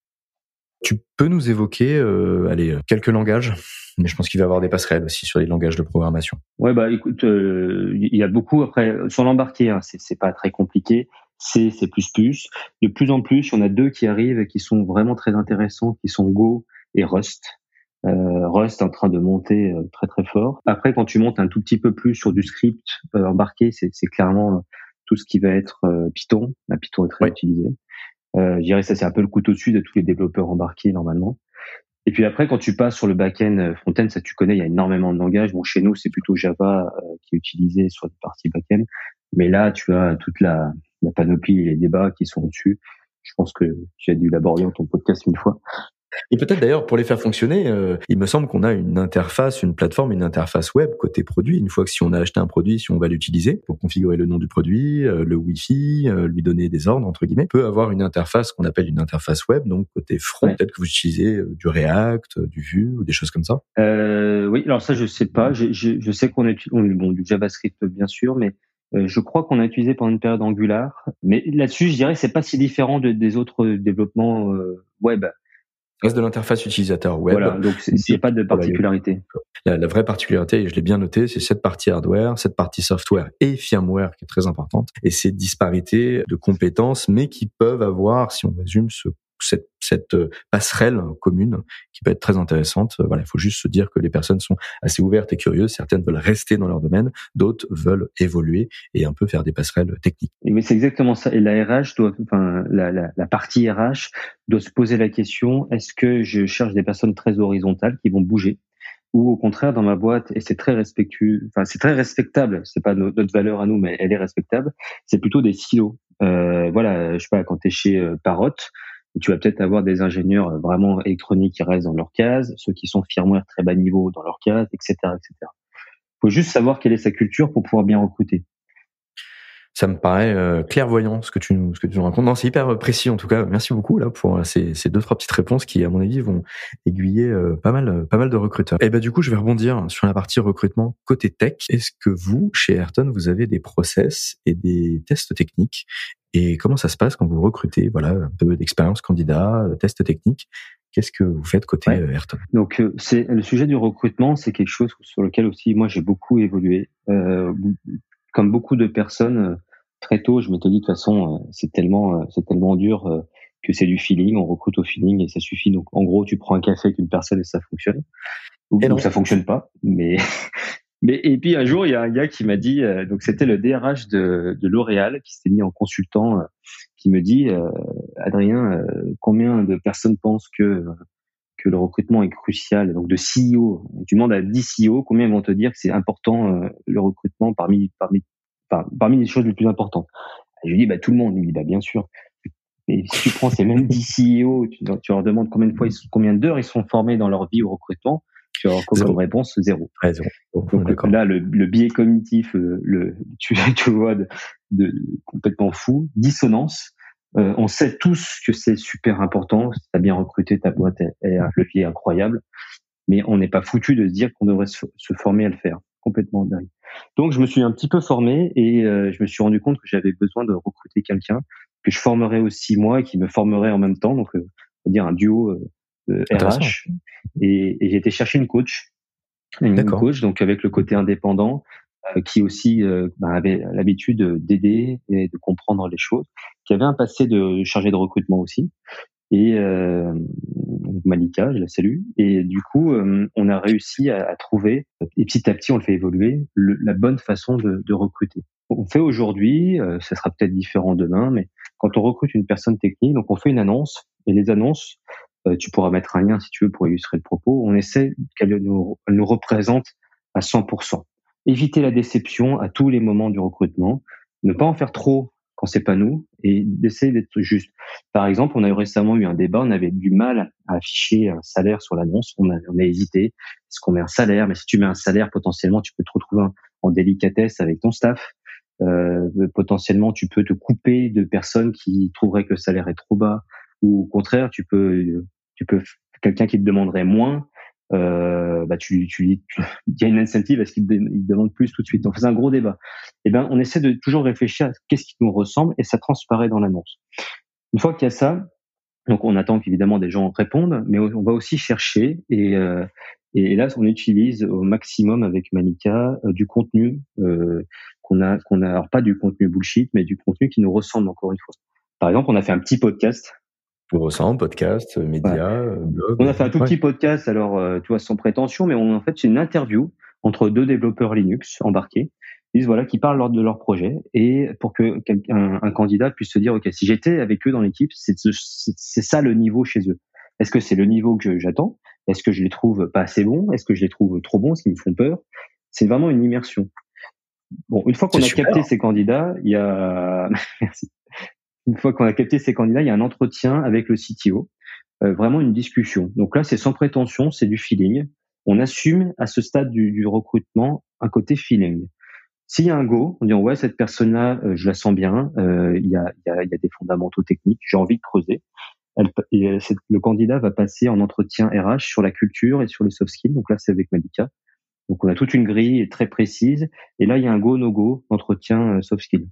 Tu peux nous évoquer, allez, quelques langages, mais je pense qu'il va y avoir des passerelles aussi sur les langages de programmation. Ouais, bah écoute, il y a beaucoup après sur l'embarqué, hein, c'est pas très compliqué. C, C++. De plus en plus, il y en a deux qui arrivent et qui sont vraiment très intéressants, qui sont Go et Rust. Euh, Rust est en train de monter euh, très très fort. Après, quand tu montes un tout petit peu plus sur du script embarqué, c'est clairement tout ce qui va être euh, Python. La Python est très utilisé. Euh, je dirais ça c'est un peu le couteau dessus de tous les développeurs embarqués normalement. Et puis après, quand tu passes sur le back-end euh, front-end, ça tu connais, il y a énormément de langages. Bon, chez nous, c'est plutôt Java euh, qui est utilisé sur les parties back-end. Mais là, tu as toute la, la panoplie et les débats qui sont dessus. Je pense que j'ai dû l'aborder dans ton podcast une fois. Et peut-être d'ailleurs pour les faire fonctionner, euh, il me semble qu'on a une interface, une plateforme, une interface web côté produit. Une fois que si on a acheté un produit, si on va l'utiliser pour configurer le nom du produit, euh, le Wi-Fi, euh, lui donner des ordres entre guillemets, peut avoir une interface qu'on appelle une interface web. Donc côté front, peut-être que vous utilisez du React, du Vue ou des choses comme ça. oui, alors ça je sais pas. Je, je, je sais qu'on utilise bon, du JavaScript bien sûr, mais je crois qu'on a utilisé pendant une période Angular, mais là-dessus, je dirais, c'est pas si différent de, des autres développements web reste de l'interface utilisateur web. Voilà, donc il n'y a pas de particularité. La, la vraie particularité, et je l'ai bien noté, c'est cette partie hardware, cette partie software et firmware qui est très importante, et ces disparités de compétences, mais qui peuvent avoir, si on résume, ce cette, euh, passerelle commune qui peut être très intéressante. Euh, voilà, il faut juste se dire que les personnes sont assez ouvertes et curieuses. Certaines veulent rester dans leur domaine, d'autres veulent évoluer et un peu faire des passerelles techniques. Mais c'est exactement ça. Et la RH doit, enfin, la, partie RH doit se poser la question est-ce que je cherche des personnes très horizontales qui vont bouger? Ou au contraire dans ma boîte et c'est très respectueux enfin c'est très respectable c'est pas notre valeur à nous mais elle est respectable c'est plutôt des silos euh, voilà je sais pas quand tu es chez Parrot tu vas peut-être avoir des ingénieurs euh, vraiment électroniques qui restent dans leur case, ceux qui sont firmware très bas niveau dans leur case, etc., etc. Faut juste savoir quelle est sa culture pour pouvoir bien recruter. Ça me paraît euh, clairvoyant ce que tu nous racontes. Non, c'est hyper euh, précis en tout cas. Merci beaucoup là pour ces, ces deux trois petites réponses qui à mon avis vont aiguiller pas mal pas mal de recruteurs. Et eh ben du coup, je vais rebondir sur la partie recrutement côté tech. Est-ce que vous chez Ayrton vous avez des process et des tests techniques et comment ça se passe quand vous recrutez Voilà, un peu d'expérience candidat, euh, test technique? Qu'est-ce que vous faites côté euh, Ayrton? Donc, euh, c'est le sujet du recrutement, c'est quelque chose sur lequel aussi moi j'ai beaucoup évolué. Euh, comme beaucoup de personnes, très tôt, je m'étais dit de toute façon, c'est tellement, c'est tellement dur que c'est du feeling. On recrute au feeling et ça suffit. Donc, en gros, tu prends un café avec une personne et ça fonctionne. Ou, et ça fonctionne pas, mais Mais et puis un jour, il y a un gars qui m'a dit, euh, donc c'était le DRH de, de L'Oréal qui s'était mis en consultant, euh, qui me dit, euh, Adrien, combien de personnes pensent que que le recrutement est crucial Donc de CEO, tu demandes à 10 CEO, combien vont te dire que c'est important le recrutement parmi parmi parmi les choses les plus importantes Je lui dis, bah tout le monde. Il me dit, bah bien sûr. Et si tu prends ces mêmes 10 CEO, tu, leur demandes combien de fois, combien d'heures ils sont formés dans leur vie au recrutement, tu as comme réponse? Zéro. Donc là, le, le, biais cognitif, euh, le, tu, tu vois, de, de, complètement fou, dissonance. Euh, on sait tous que c'est super important. Si tu as bien recruté, ta boîte est, un levier incroyable, mais on n'est pas foutu de se dire qu'on devrait se, former à le faire. Complètement dingue. Donc je me suis un petit peu formé et euh, je me suis rendu compte que j'avais besoin de recruter quelqu'un que je formerais aussi moi et qui me formerait en même temps. Donc, euh, on va dire un duo RH. Et, et j'ai été chercher une coach, une coach donc avec le côté indépendant, euh, qui aussi euh, bah, avait l'habitude d'aider et de comprendre les choses, qui avait un passé de chargé de recrutement aussi. Et euh, Malika, je la salue. Et du coup, euh, on a réussi à, à, trouver, et petit à petit, on le fait évoluer, le, la bonne façon de, de recruter. On fait aujourd'hui, euh, ça sera peut-être différent demain, mais quand on recrute une personne technique, donc on fait une annonce, et les annonces, euh, tu pourras mettre un lien si tu veux pour illustrer le propos. On essaie qu'elle nous, nous représente à 100%. Éviter la déception à tous les moments du recrutement. Ne pas en faire trop quand c'est pas nous et d'essayer d'être juste. Par exemple, on a récemment eu un débat, on avait du mal à afficher un salaire sur l'annonce, on a, on a hésité. Est-ce qu'on met un salaire? Mais si tu mets un salaire, potentiellement, tu peux te retrouver en délicatesse avec ton staff. Euh, potentiellement, tu peux te couper de personnes qui trouveraient que le salaire est trop bas ou au contraire, tu peux, tu peux quelqu'un qui te demanderait moins, euh, bah tu, tu, il y a une incentive à ce qu'il te demande plus tout de suite? Donc c'est un gros débat. Et eh ben, on essaie de toujours réfléchir à qu'est-ce qui nous ressemble et ça transparaît dans l'annonce. Une fois qu'il y a ça, donc on attend qu'évidemment des gens répondent, mais on va aussi chercher et euh, et là on utilise au maximum avec Manika euh, du contenu euh, qu'on a qu'on a alors pas du contenu bullshit, mais du contenu qui nous ressemble encore une fois. Par exemple, on a fait un petit podcast pour ressent, podcast, euh, médias, euh, blog. On a fait un tout petit podcast, alors euh, tu vois, sans prétention, mais on, en fait c'est une interview entre deux développeurs Linux embarqués. Ils disent voilà qui parlent de leur projet et pour que un candidat puisse se dire ok si j'étais avec eux dans l'équipe, c'est ça le niveau chez eux. Est-ce que c'est le niveau que j'attends? Est-ce que je les trouve pas assez bons? Est-ce que je les trouve trop bons? Est-ce qu'ils me font peur? C'est vraiment une immersion. Bon, une fois qu'on a capté ces candidats, il y a merci une fois qu'on a capté ces candidats, il y a un entretien avec le CTO, euh, vraiment une discussion. Donc là, c'est sans prétention, c'est du feeling. On assume à ce stade du, du recrutement un côté feeling. S'il y a un go, on dit ouais cette personne-là, euh, je la sens bien, euh, il, y a, il, y a, il y a des fondamentaux techniques, j'ai envie de creuser. Elle, le candidat va passer en entretien RH sur la culture et sur les soft skills. Donc là, c'est avec Malika. Donc on a toute une grille très précise. Et là, il y a un go no go entretien euh, soft skills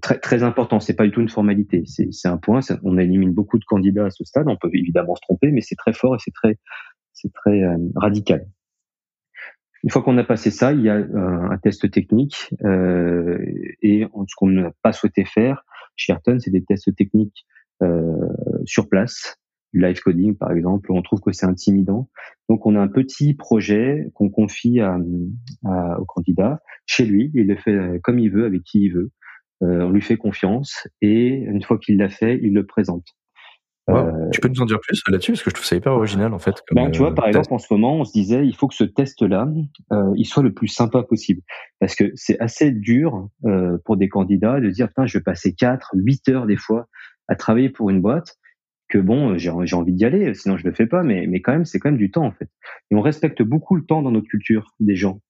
très très important. C'est pas du tout une formalité. C'est un point. On élimine beaucoup de candidats à ce stade. On peut évidemment se tromper, mais c'est très fort et c'est très c'est très euh, radical. Une fois qu'on a passé ça, il y a euh, un test technique euh, et ce qu'on n'a pas souhaité faire chez Ayrton, c'est des tests techniques euh, sur place, du live coding par exemple. On trouve que c'est intimidant, donc on a un petit projet qu'on confie à, à, au candidat chez lui. Il le fait comme il veut, avec qui il veut. Euh, on lui fait confiance et une fois qu'il l'a fait, il le présente. Euh, tu peux nous en dire plus là-dessus? Parce que je trouve ça hyper original en fait. ben, tu vois, par euh, exemple, en ce moment, on se disait, il faut que ce test-là, euh, il soit le plus sympa possible, parce que c'est assez dur euh, pour des candidats de dire, putain, je vais passer 4, 8 heures des fois à travailler pour une boîte, que bon, j'ai envie d'y aller, sinon je le fais pas, mais, mais quand même, c'est quand même du temps en fait. Et on respecte beaucoup le temps dans notre culture des gens.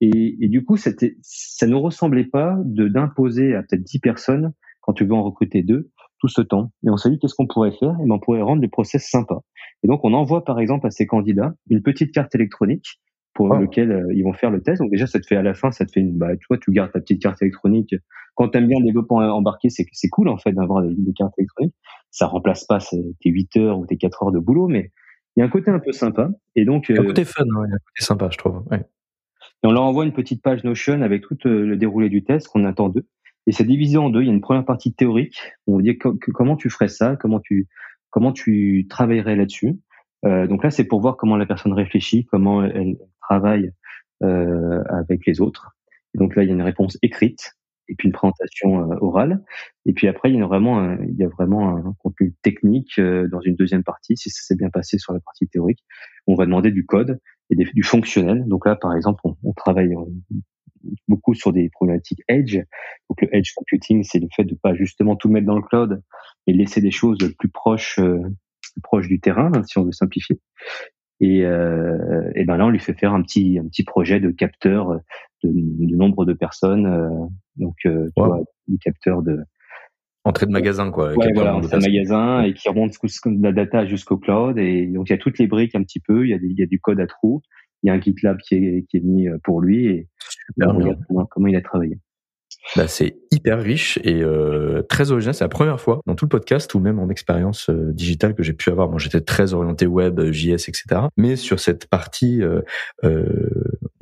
Et, et du coup, c'était, ça ne ressemblait pas de d'imposer à peut-être 10 personnes, quand tu veux en recruter deux, tout ce temps. Et on s'est dit, qu'est-ce qu'on pourrait faire? Et ben, on pourrait rendre les process sympas. Et donc, on envoie par exemple à ces candidats une petite carte électronique pour ah. lequel euh, ils vont faire le test. Donc déjà, ça te fait à la fin, ça te fait une, bah, tu vois, tu gardes ta petite carte électronique. Quand tu aimes bien le développement embarqué, c'est c'est cool en fait d'avoir des, des, cartes électroniques. Ça remplace pas tes 8 heures ou tes 4 heures de boulot, mais il y a un côté un peu sympa. Et donc, a un côté fun, a un côté sympa, je trouve. Ouais. Et on leur envoie une petite page Notion avec tout euh, le déroulé du test qu'on attend d'eux. Et c'est divisé en deux. Il y a une première partie théorique. On vous dit comment tu ferais ça, comment tu comment tu travaillerais là-dessus. Euh, donc là, c'est pour voir comment la personne réfléchit, comment elle travaille avec les autres. donc là, il y a une réponse écrite et puis une présentation orale. Et puis après, il y a vraiment un, il y a vraiment un contenu technique dans une deuxième partie, si ça s'est bien passé sur la partie théorique. On va demander du code et du fonctionnel. Donc là, par exemple, on, on travaille beaucoup sur des problématiques edge. Donc le edge computing, c'est le fait de pas justement tout mettre dans le cloud et laisser des choses plus proches, euh, plus proches du terrain, hein, si on veut simplifier. Et, euh, et ben là, on lui fait faire un petit un petit projet de capteur de, de nombre de personnes. Euh, donc euh, tu vois, des capteurs de entrée de magasin quoi. Ouais, voilà, entrée de magasin et qui remonte la data jusqu'au cloud. Et donc il y a toutes les briques un petit peu. Il y a, des, il y a du code à trous il y a un GitLab qui est, qui est mis euh, pour lui et on regarde comment, il a travaillé. Bah, c'est hyper riche et euh, très original. C'est la première fois dans tout le podcast ou même en expérience euh, digitale que j'ai pu avoir. Moi, j'étais très orienté web, JS, etc. Mais sur cette partie, euh, euh,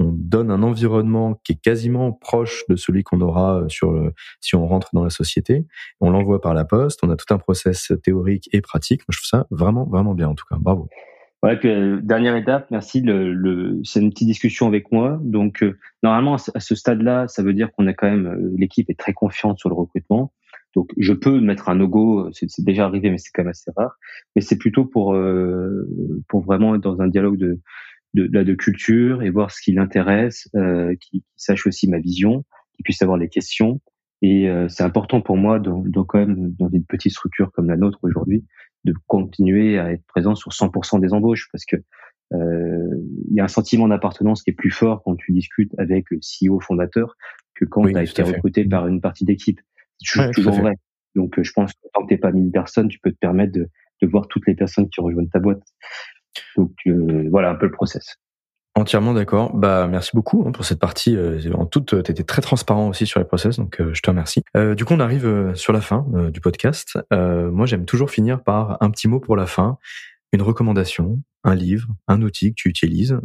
on donne un environnement qui est quasiment proche de celui qu'on aura sur le, si on rentre dans la société. On l'envoie par la poste. On a tout un process théorique et pratique. Moi, je trouve ça vraiment, vraiment bien en tout cas. Bravo. Euh, dernière étape, merci. C'est une petite discussion avec moi. Donc euh, normalement à ce stade-là, ça veut dire qu'on a quand même euh, l'équipe est très confiante sur le recrutement. Donc je peux mettre un logo, c'est déjà arrivé, mais c'est quand même assez rare. Mais c'est plutôt pour pour vraiment être dans un dialogue de de, de, culture et voir ce qui l'intéresse, euh, qui, sache aussi ma vision, qui puisse avoir les questions. Et c'est important pour moi, dans, dans, quand même dans une petite structure comme la nôtre aujourd'hui, de continuer à être présent sur 100% des embauches parce que euh, il y a un sentiment d'appartenance qui est plus fort quand tu discutes avec le CEO fondateur que quand tu as été recruté par une partie d'équipe. C'est toujours vrai. Donc euh, je pense que tant que t'es pas 1000 personnes, tu peux te permettre de, de voir toutes les personnes qui rejoignent ta boîte. Donc euh, voilà un peu le process. Entièrement d'accord. Bah merci beaucoup hein, pour cette partie. Euh, en toute, euh, tu étais très transparent aussi sur les process, donc je te remercie. du coup, on arrive sur la fin du podcast. moi, j'aime toujours finir par un petit mot pour la fin, une recommandation, un livre, un outil que tu utilises,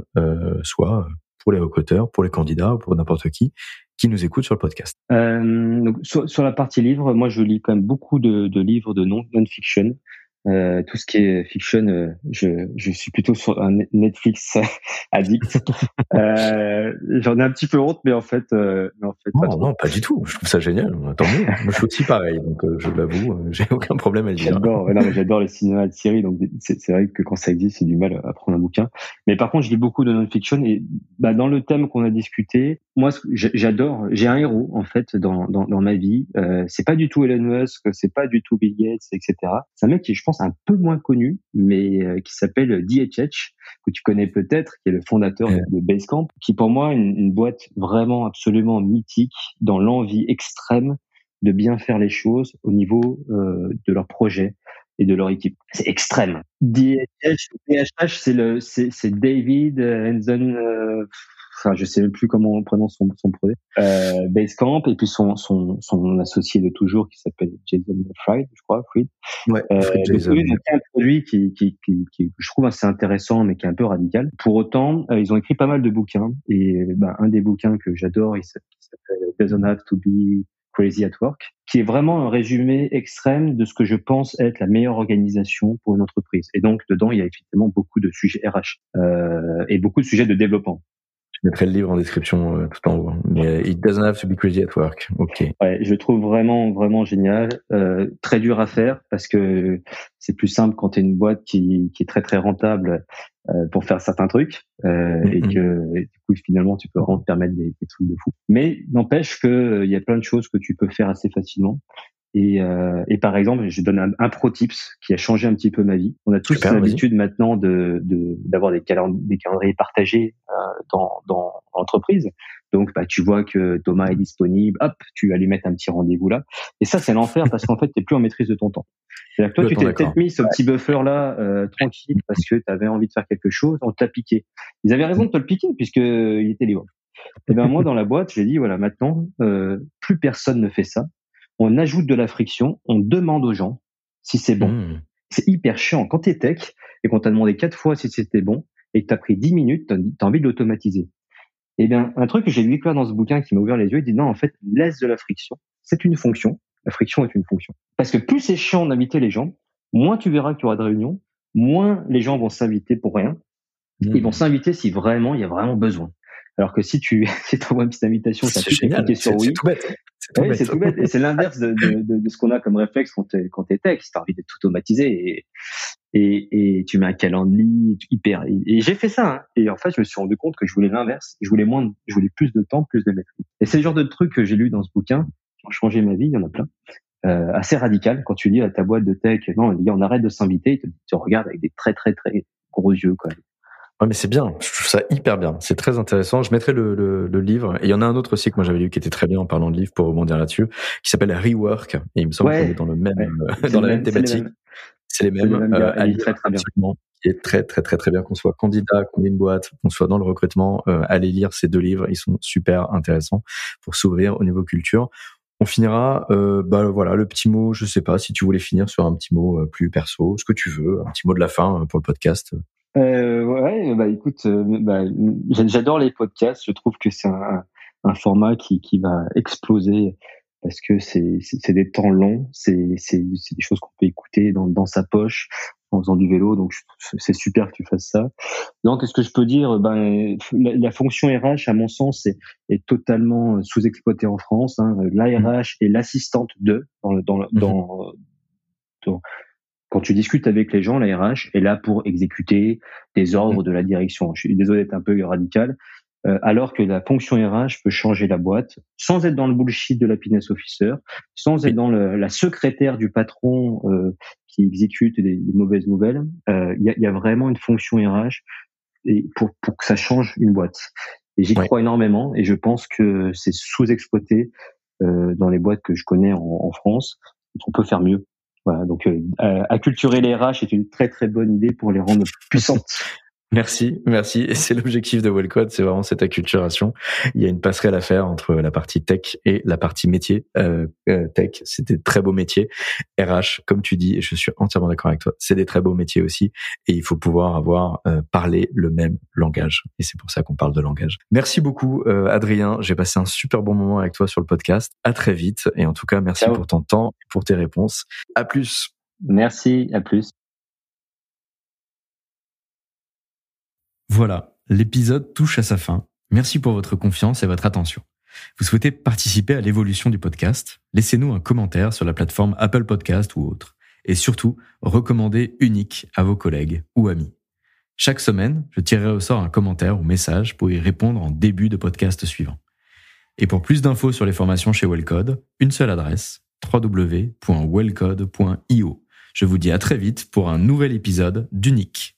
soit pour les recruteurs, pour les candidats, ou pour n'importe qui qui nous écoute sur le podcast. donc, sur, la partie livre, moi, je lis quand même beaucoup de, de livres de non-fiction. Euh, tout ce qui est fiction, euh, je, je suis plutôt sur un Netflix addict. euh, J'en ai un petit peu honte, mais en fait, euh, mais en fait pas non, pas du tout. Je trouve ça génial. Tant mieux. Moi, je suis aussi pareil, donc euh, je l'avoue, j'ai aucun problème à le dire. J'adore. non, j'adore les cinémas de série, donc c'est vrai que quand ça existe, c'est du mal à prendre un bouquin. Mais par contre, je lis beaucoup de non-fiction et bah, dans le thème qu'on a discuté, moi, j'adore. J'ai un héros en fait dans dans, dans ma vie. c'est pas du tout Elon Musk, c'est pas du tout Bill Gates, etc. C'est un mec qui, je pense un peu moins connu, mais euh, qui s'appelle DHH, que tu connais peut-être, qui est le fondateur de Basecamp, qui pour moi une, une boîte vraiment absolument mythique dans l'envie extrême de bien faire les choses au niveau euh, de leur projet et de leur équipe. C'est extrême. DHH, DHH c'est le, c'est, David Hanson, euh, enfin je sais même plus comment on prononce son, son projet, euh, Basecamp, et puis son, son, son associé de toujours qui s'appelle Jason Fried, je crois, Fried. Ouais, euh, Jason. un produit qui, qui, qui, qui, je trouve assez intéressant, mais qui est un peu radical. Pour autant, euh, ils ont écrit pas mal de bouquins, et ben, un des bouquins que j'adore, il s'appelle Doesn't Have to Be Crazy at Work, qui est vraiment un résumé extrême de ce que je pense être la meilleure organisation pour une entreprise. Et donc, dedans, il y a effectivement beaucoup de sujets RH euh, et beaucoup de sujets de développement. Je mettrai le livre en description euh, tout en haut. Hein. Mais euh, It doesn't have to be crazy at work. Ok. Ouais, je le trouve vraiment vraiment génial. Euh, très dur à faire parce que c'est plus simple quand tu es une boîte qui, qui est très très rentable euh, pour faire certains trucs euh, et que du coup finalement tu peux vraiment te permettre des, des trucs de fou. Mais n'empêche que il y a plein de choses que tu peux faire assez facilement. Et, euh, et, par exemple, je donne un, un, pro tips qui a changé un petit peu ma vie. On a tous l'habitude maintenant de d'avoir des, des calendriers partagés euh, dans, dans l'entreprise. Donc, bah, tu vois que Thomas est disponible, hop, tu vas lui mettre un petit rendez-vous là. Et ça, c'est l'enfer parce qu'en fait, tu plus en maîtrise de ton temps. C'est-à-dire que toi, tu t'es peut-être mis ce petit buffer là euh, tranquille parce que tu avais envie de faire quelque chose, on t'a piqué. Ils avaient raison de te le piquer puisque il était libre. Et ben moi, dans la boîte, j'ai dit voilà, maintenant, euh, plus personne ne fait ça on ajoute de la friction, on demande aux gens si c'est bon. Hmm. C'est hyper chiant. Quand t'es tech et qu'on t'a demandé quatre fois si c'était bon et que t'as pris dix minutes, t'as as envie de l'automatiser. Eh bien, un truc que j'ai lu là dans ce bouquin qui m'a ouvert les yeux, il dit non, en fait, laisse de la friction. C'est une fonction. La friction est une fonction. Parce que plus c'est chiant d'inviter les gens, moins tu verras qu'il y aura de réunions, moins les gens vont s'inviter pour rien. Ils vont hmm. s'inviter si vraiment il y a vraiment besoin. Alors que si tu si envoies une petite invitation, ça sur oui. C'est tout bête. C'est tout, bête. Et c'est l'inverse de, de, de, ce qu'on a comme réflexe quand t'es quand t'es tech. T'as envie de tout automatiser et, et, et tu mets un calendrier hyper. Et, j'ai fait ça. Hein. Et en fait, je me suis rendu compte que je voulais l'inverse. Je voulais moins, je voulais plus de temps, plus de maîtrise. Et c'est le genre de trucs que j'ai lu dans ce bouquin qui ont changé ma vie. Il y en a plein. Euh, assez radical quand tu dis à ta boîte de tech non on arrête de s'inviter ils te, te regardent avec des très très très gros yeux quoi Ouais, mais c'est bien. Je trouve ça hyper bien. C'est très intéressant. Je mettrai le, le, le, livre. Et il y en a un autre aussi que moi j'avais lu qui était très bien en parlant de livre pour rebondir là-dessus, qui s'appelle Rework. Et il me semble qu'on est dans le même, euh, dans la même thématique. C'est les mêmes. Les mêmes. Euh, à très, très bien. Qui est très très très très bien qu'on soit candidat, qu'on ait une boîte, qu'on soit dans le recrutement. Euh, allez lire ces deux livres. Ils sont super intéressants pour s'ouvrir au niveau culture. On finira, euh, bah voilà, le petit mot. Je sais pas si tu voulais finir sur un petit mot plus perso, ce que tu veux, un petit mot de la fin pour le podcast. Euh, ouais, bah écoute, euh, bah, j'adore les podcasts. Je trouve que c'est un, un, format qui, qui va exploser parce que c'est c'est des temps longs, c'est c'est des choses qu'on peut écouter dans dans sa poche en faisant du vélo. Donc c'est super que tu fasses ça. Donc qu'est-ce que je peux dire Ben la, fonction RH, à mon sens, est, est totalement sous-exploitée en France. Hein. L'ARH mmh. est l'assistante de dans le dans, mmh dans, dans quand tu discutes avec les gens, la RH est là pour exécuter des ordres mmh. de la direction. Je suis désolé d'être un peu radical, euh, alors que la fonction RH peut changer la boîte sans être dans le bullshit de l'happiness officer, sans être dans le, la secrétaire du patron euh, qui exécute des, des mauvaises nouvelles. Euh, il y, a, y, a, vraiment une fonction RH et pour, pour que ça change une boîte. Et j'y crois énormément et je pense que c'est sous-exploité euh, dans les boîtes que je connais en, en France. On peut faire mieux. Voilà, donc euh, acculturer les RH est une très très bonne idée pour les rendre puissantes. Merci, merci. Et c'est l'objectif de Wellcode, c'est vraiment cette acculturation. Il y a une passerelle à faire entre la partie tech et la partie métier. Euh, euh, tech, c'est des très beaux métiers. RH, comme tu dis, et je suis entièrement d'accord avec toi, c'est des très beaux métiers aussi. Et il faut pouvoir avoir euh, parlé le même langage. Et c'est pour ça qu'on parle de langage. Merci beaucoup, euh, Adrien. J'ai passé un super bon moment avec toi sur le podcast. À très vite. Et en tout cas, merci pour ton temps et pour tes réponses. À plus. Merci. À plus. Voilà, l'épisode touche à sa fin. Merci pour votre confiance et votre attention. Vous souhaitez participer à l'évolution du podcast? Laissez-nous un commentaire sur la plateforme Apple Podcast ou autre. Et surtout, recommandez unique à vos collègues ou amis. Chaque semaine, je tirerai au sort un commentaire ou message pour y répondre en début de podcast suivant. Et pour plus d'infos sur les formations chez Wellcode, une seule adresse, www.wellcode.io. Je vous dis à très vite pour un nouvel épisode d'Unique.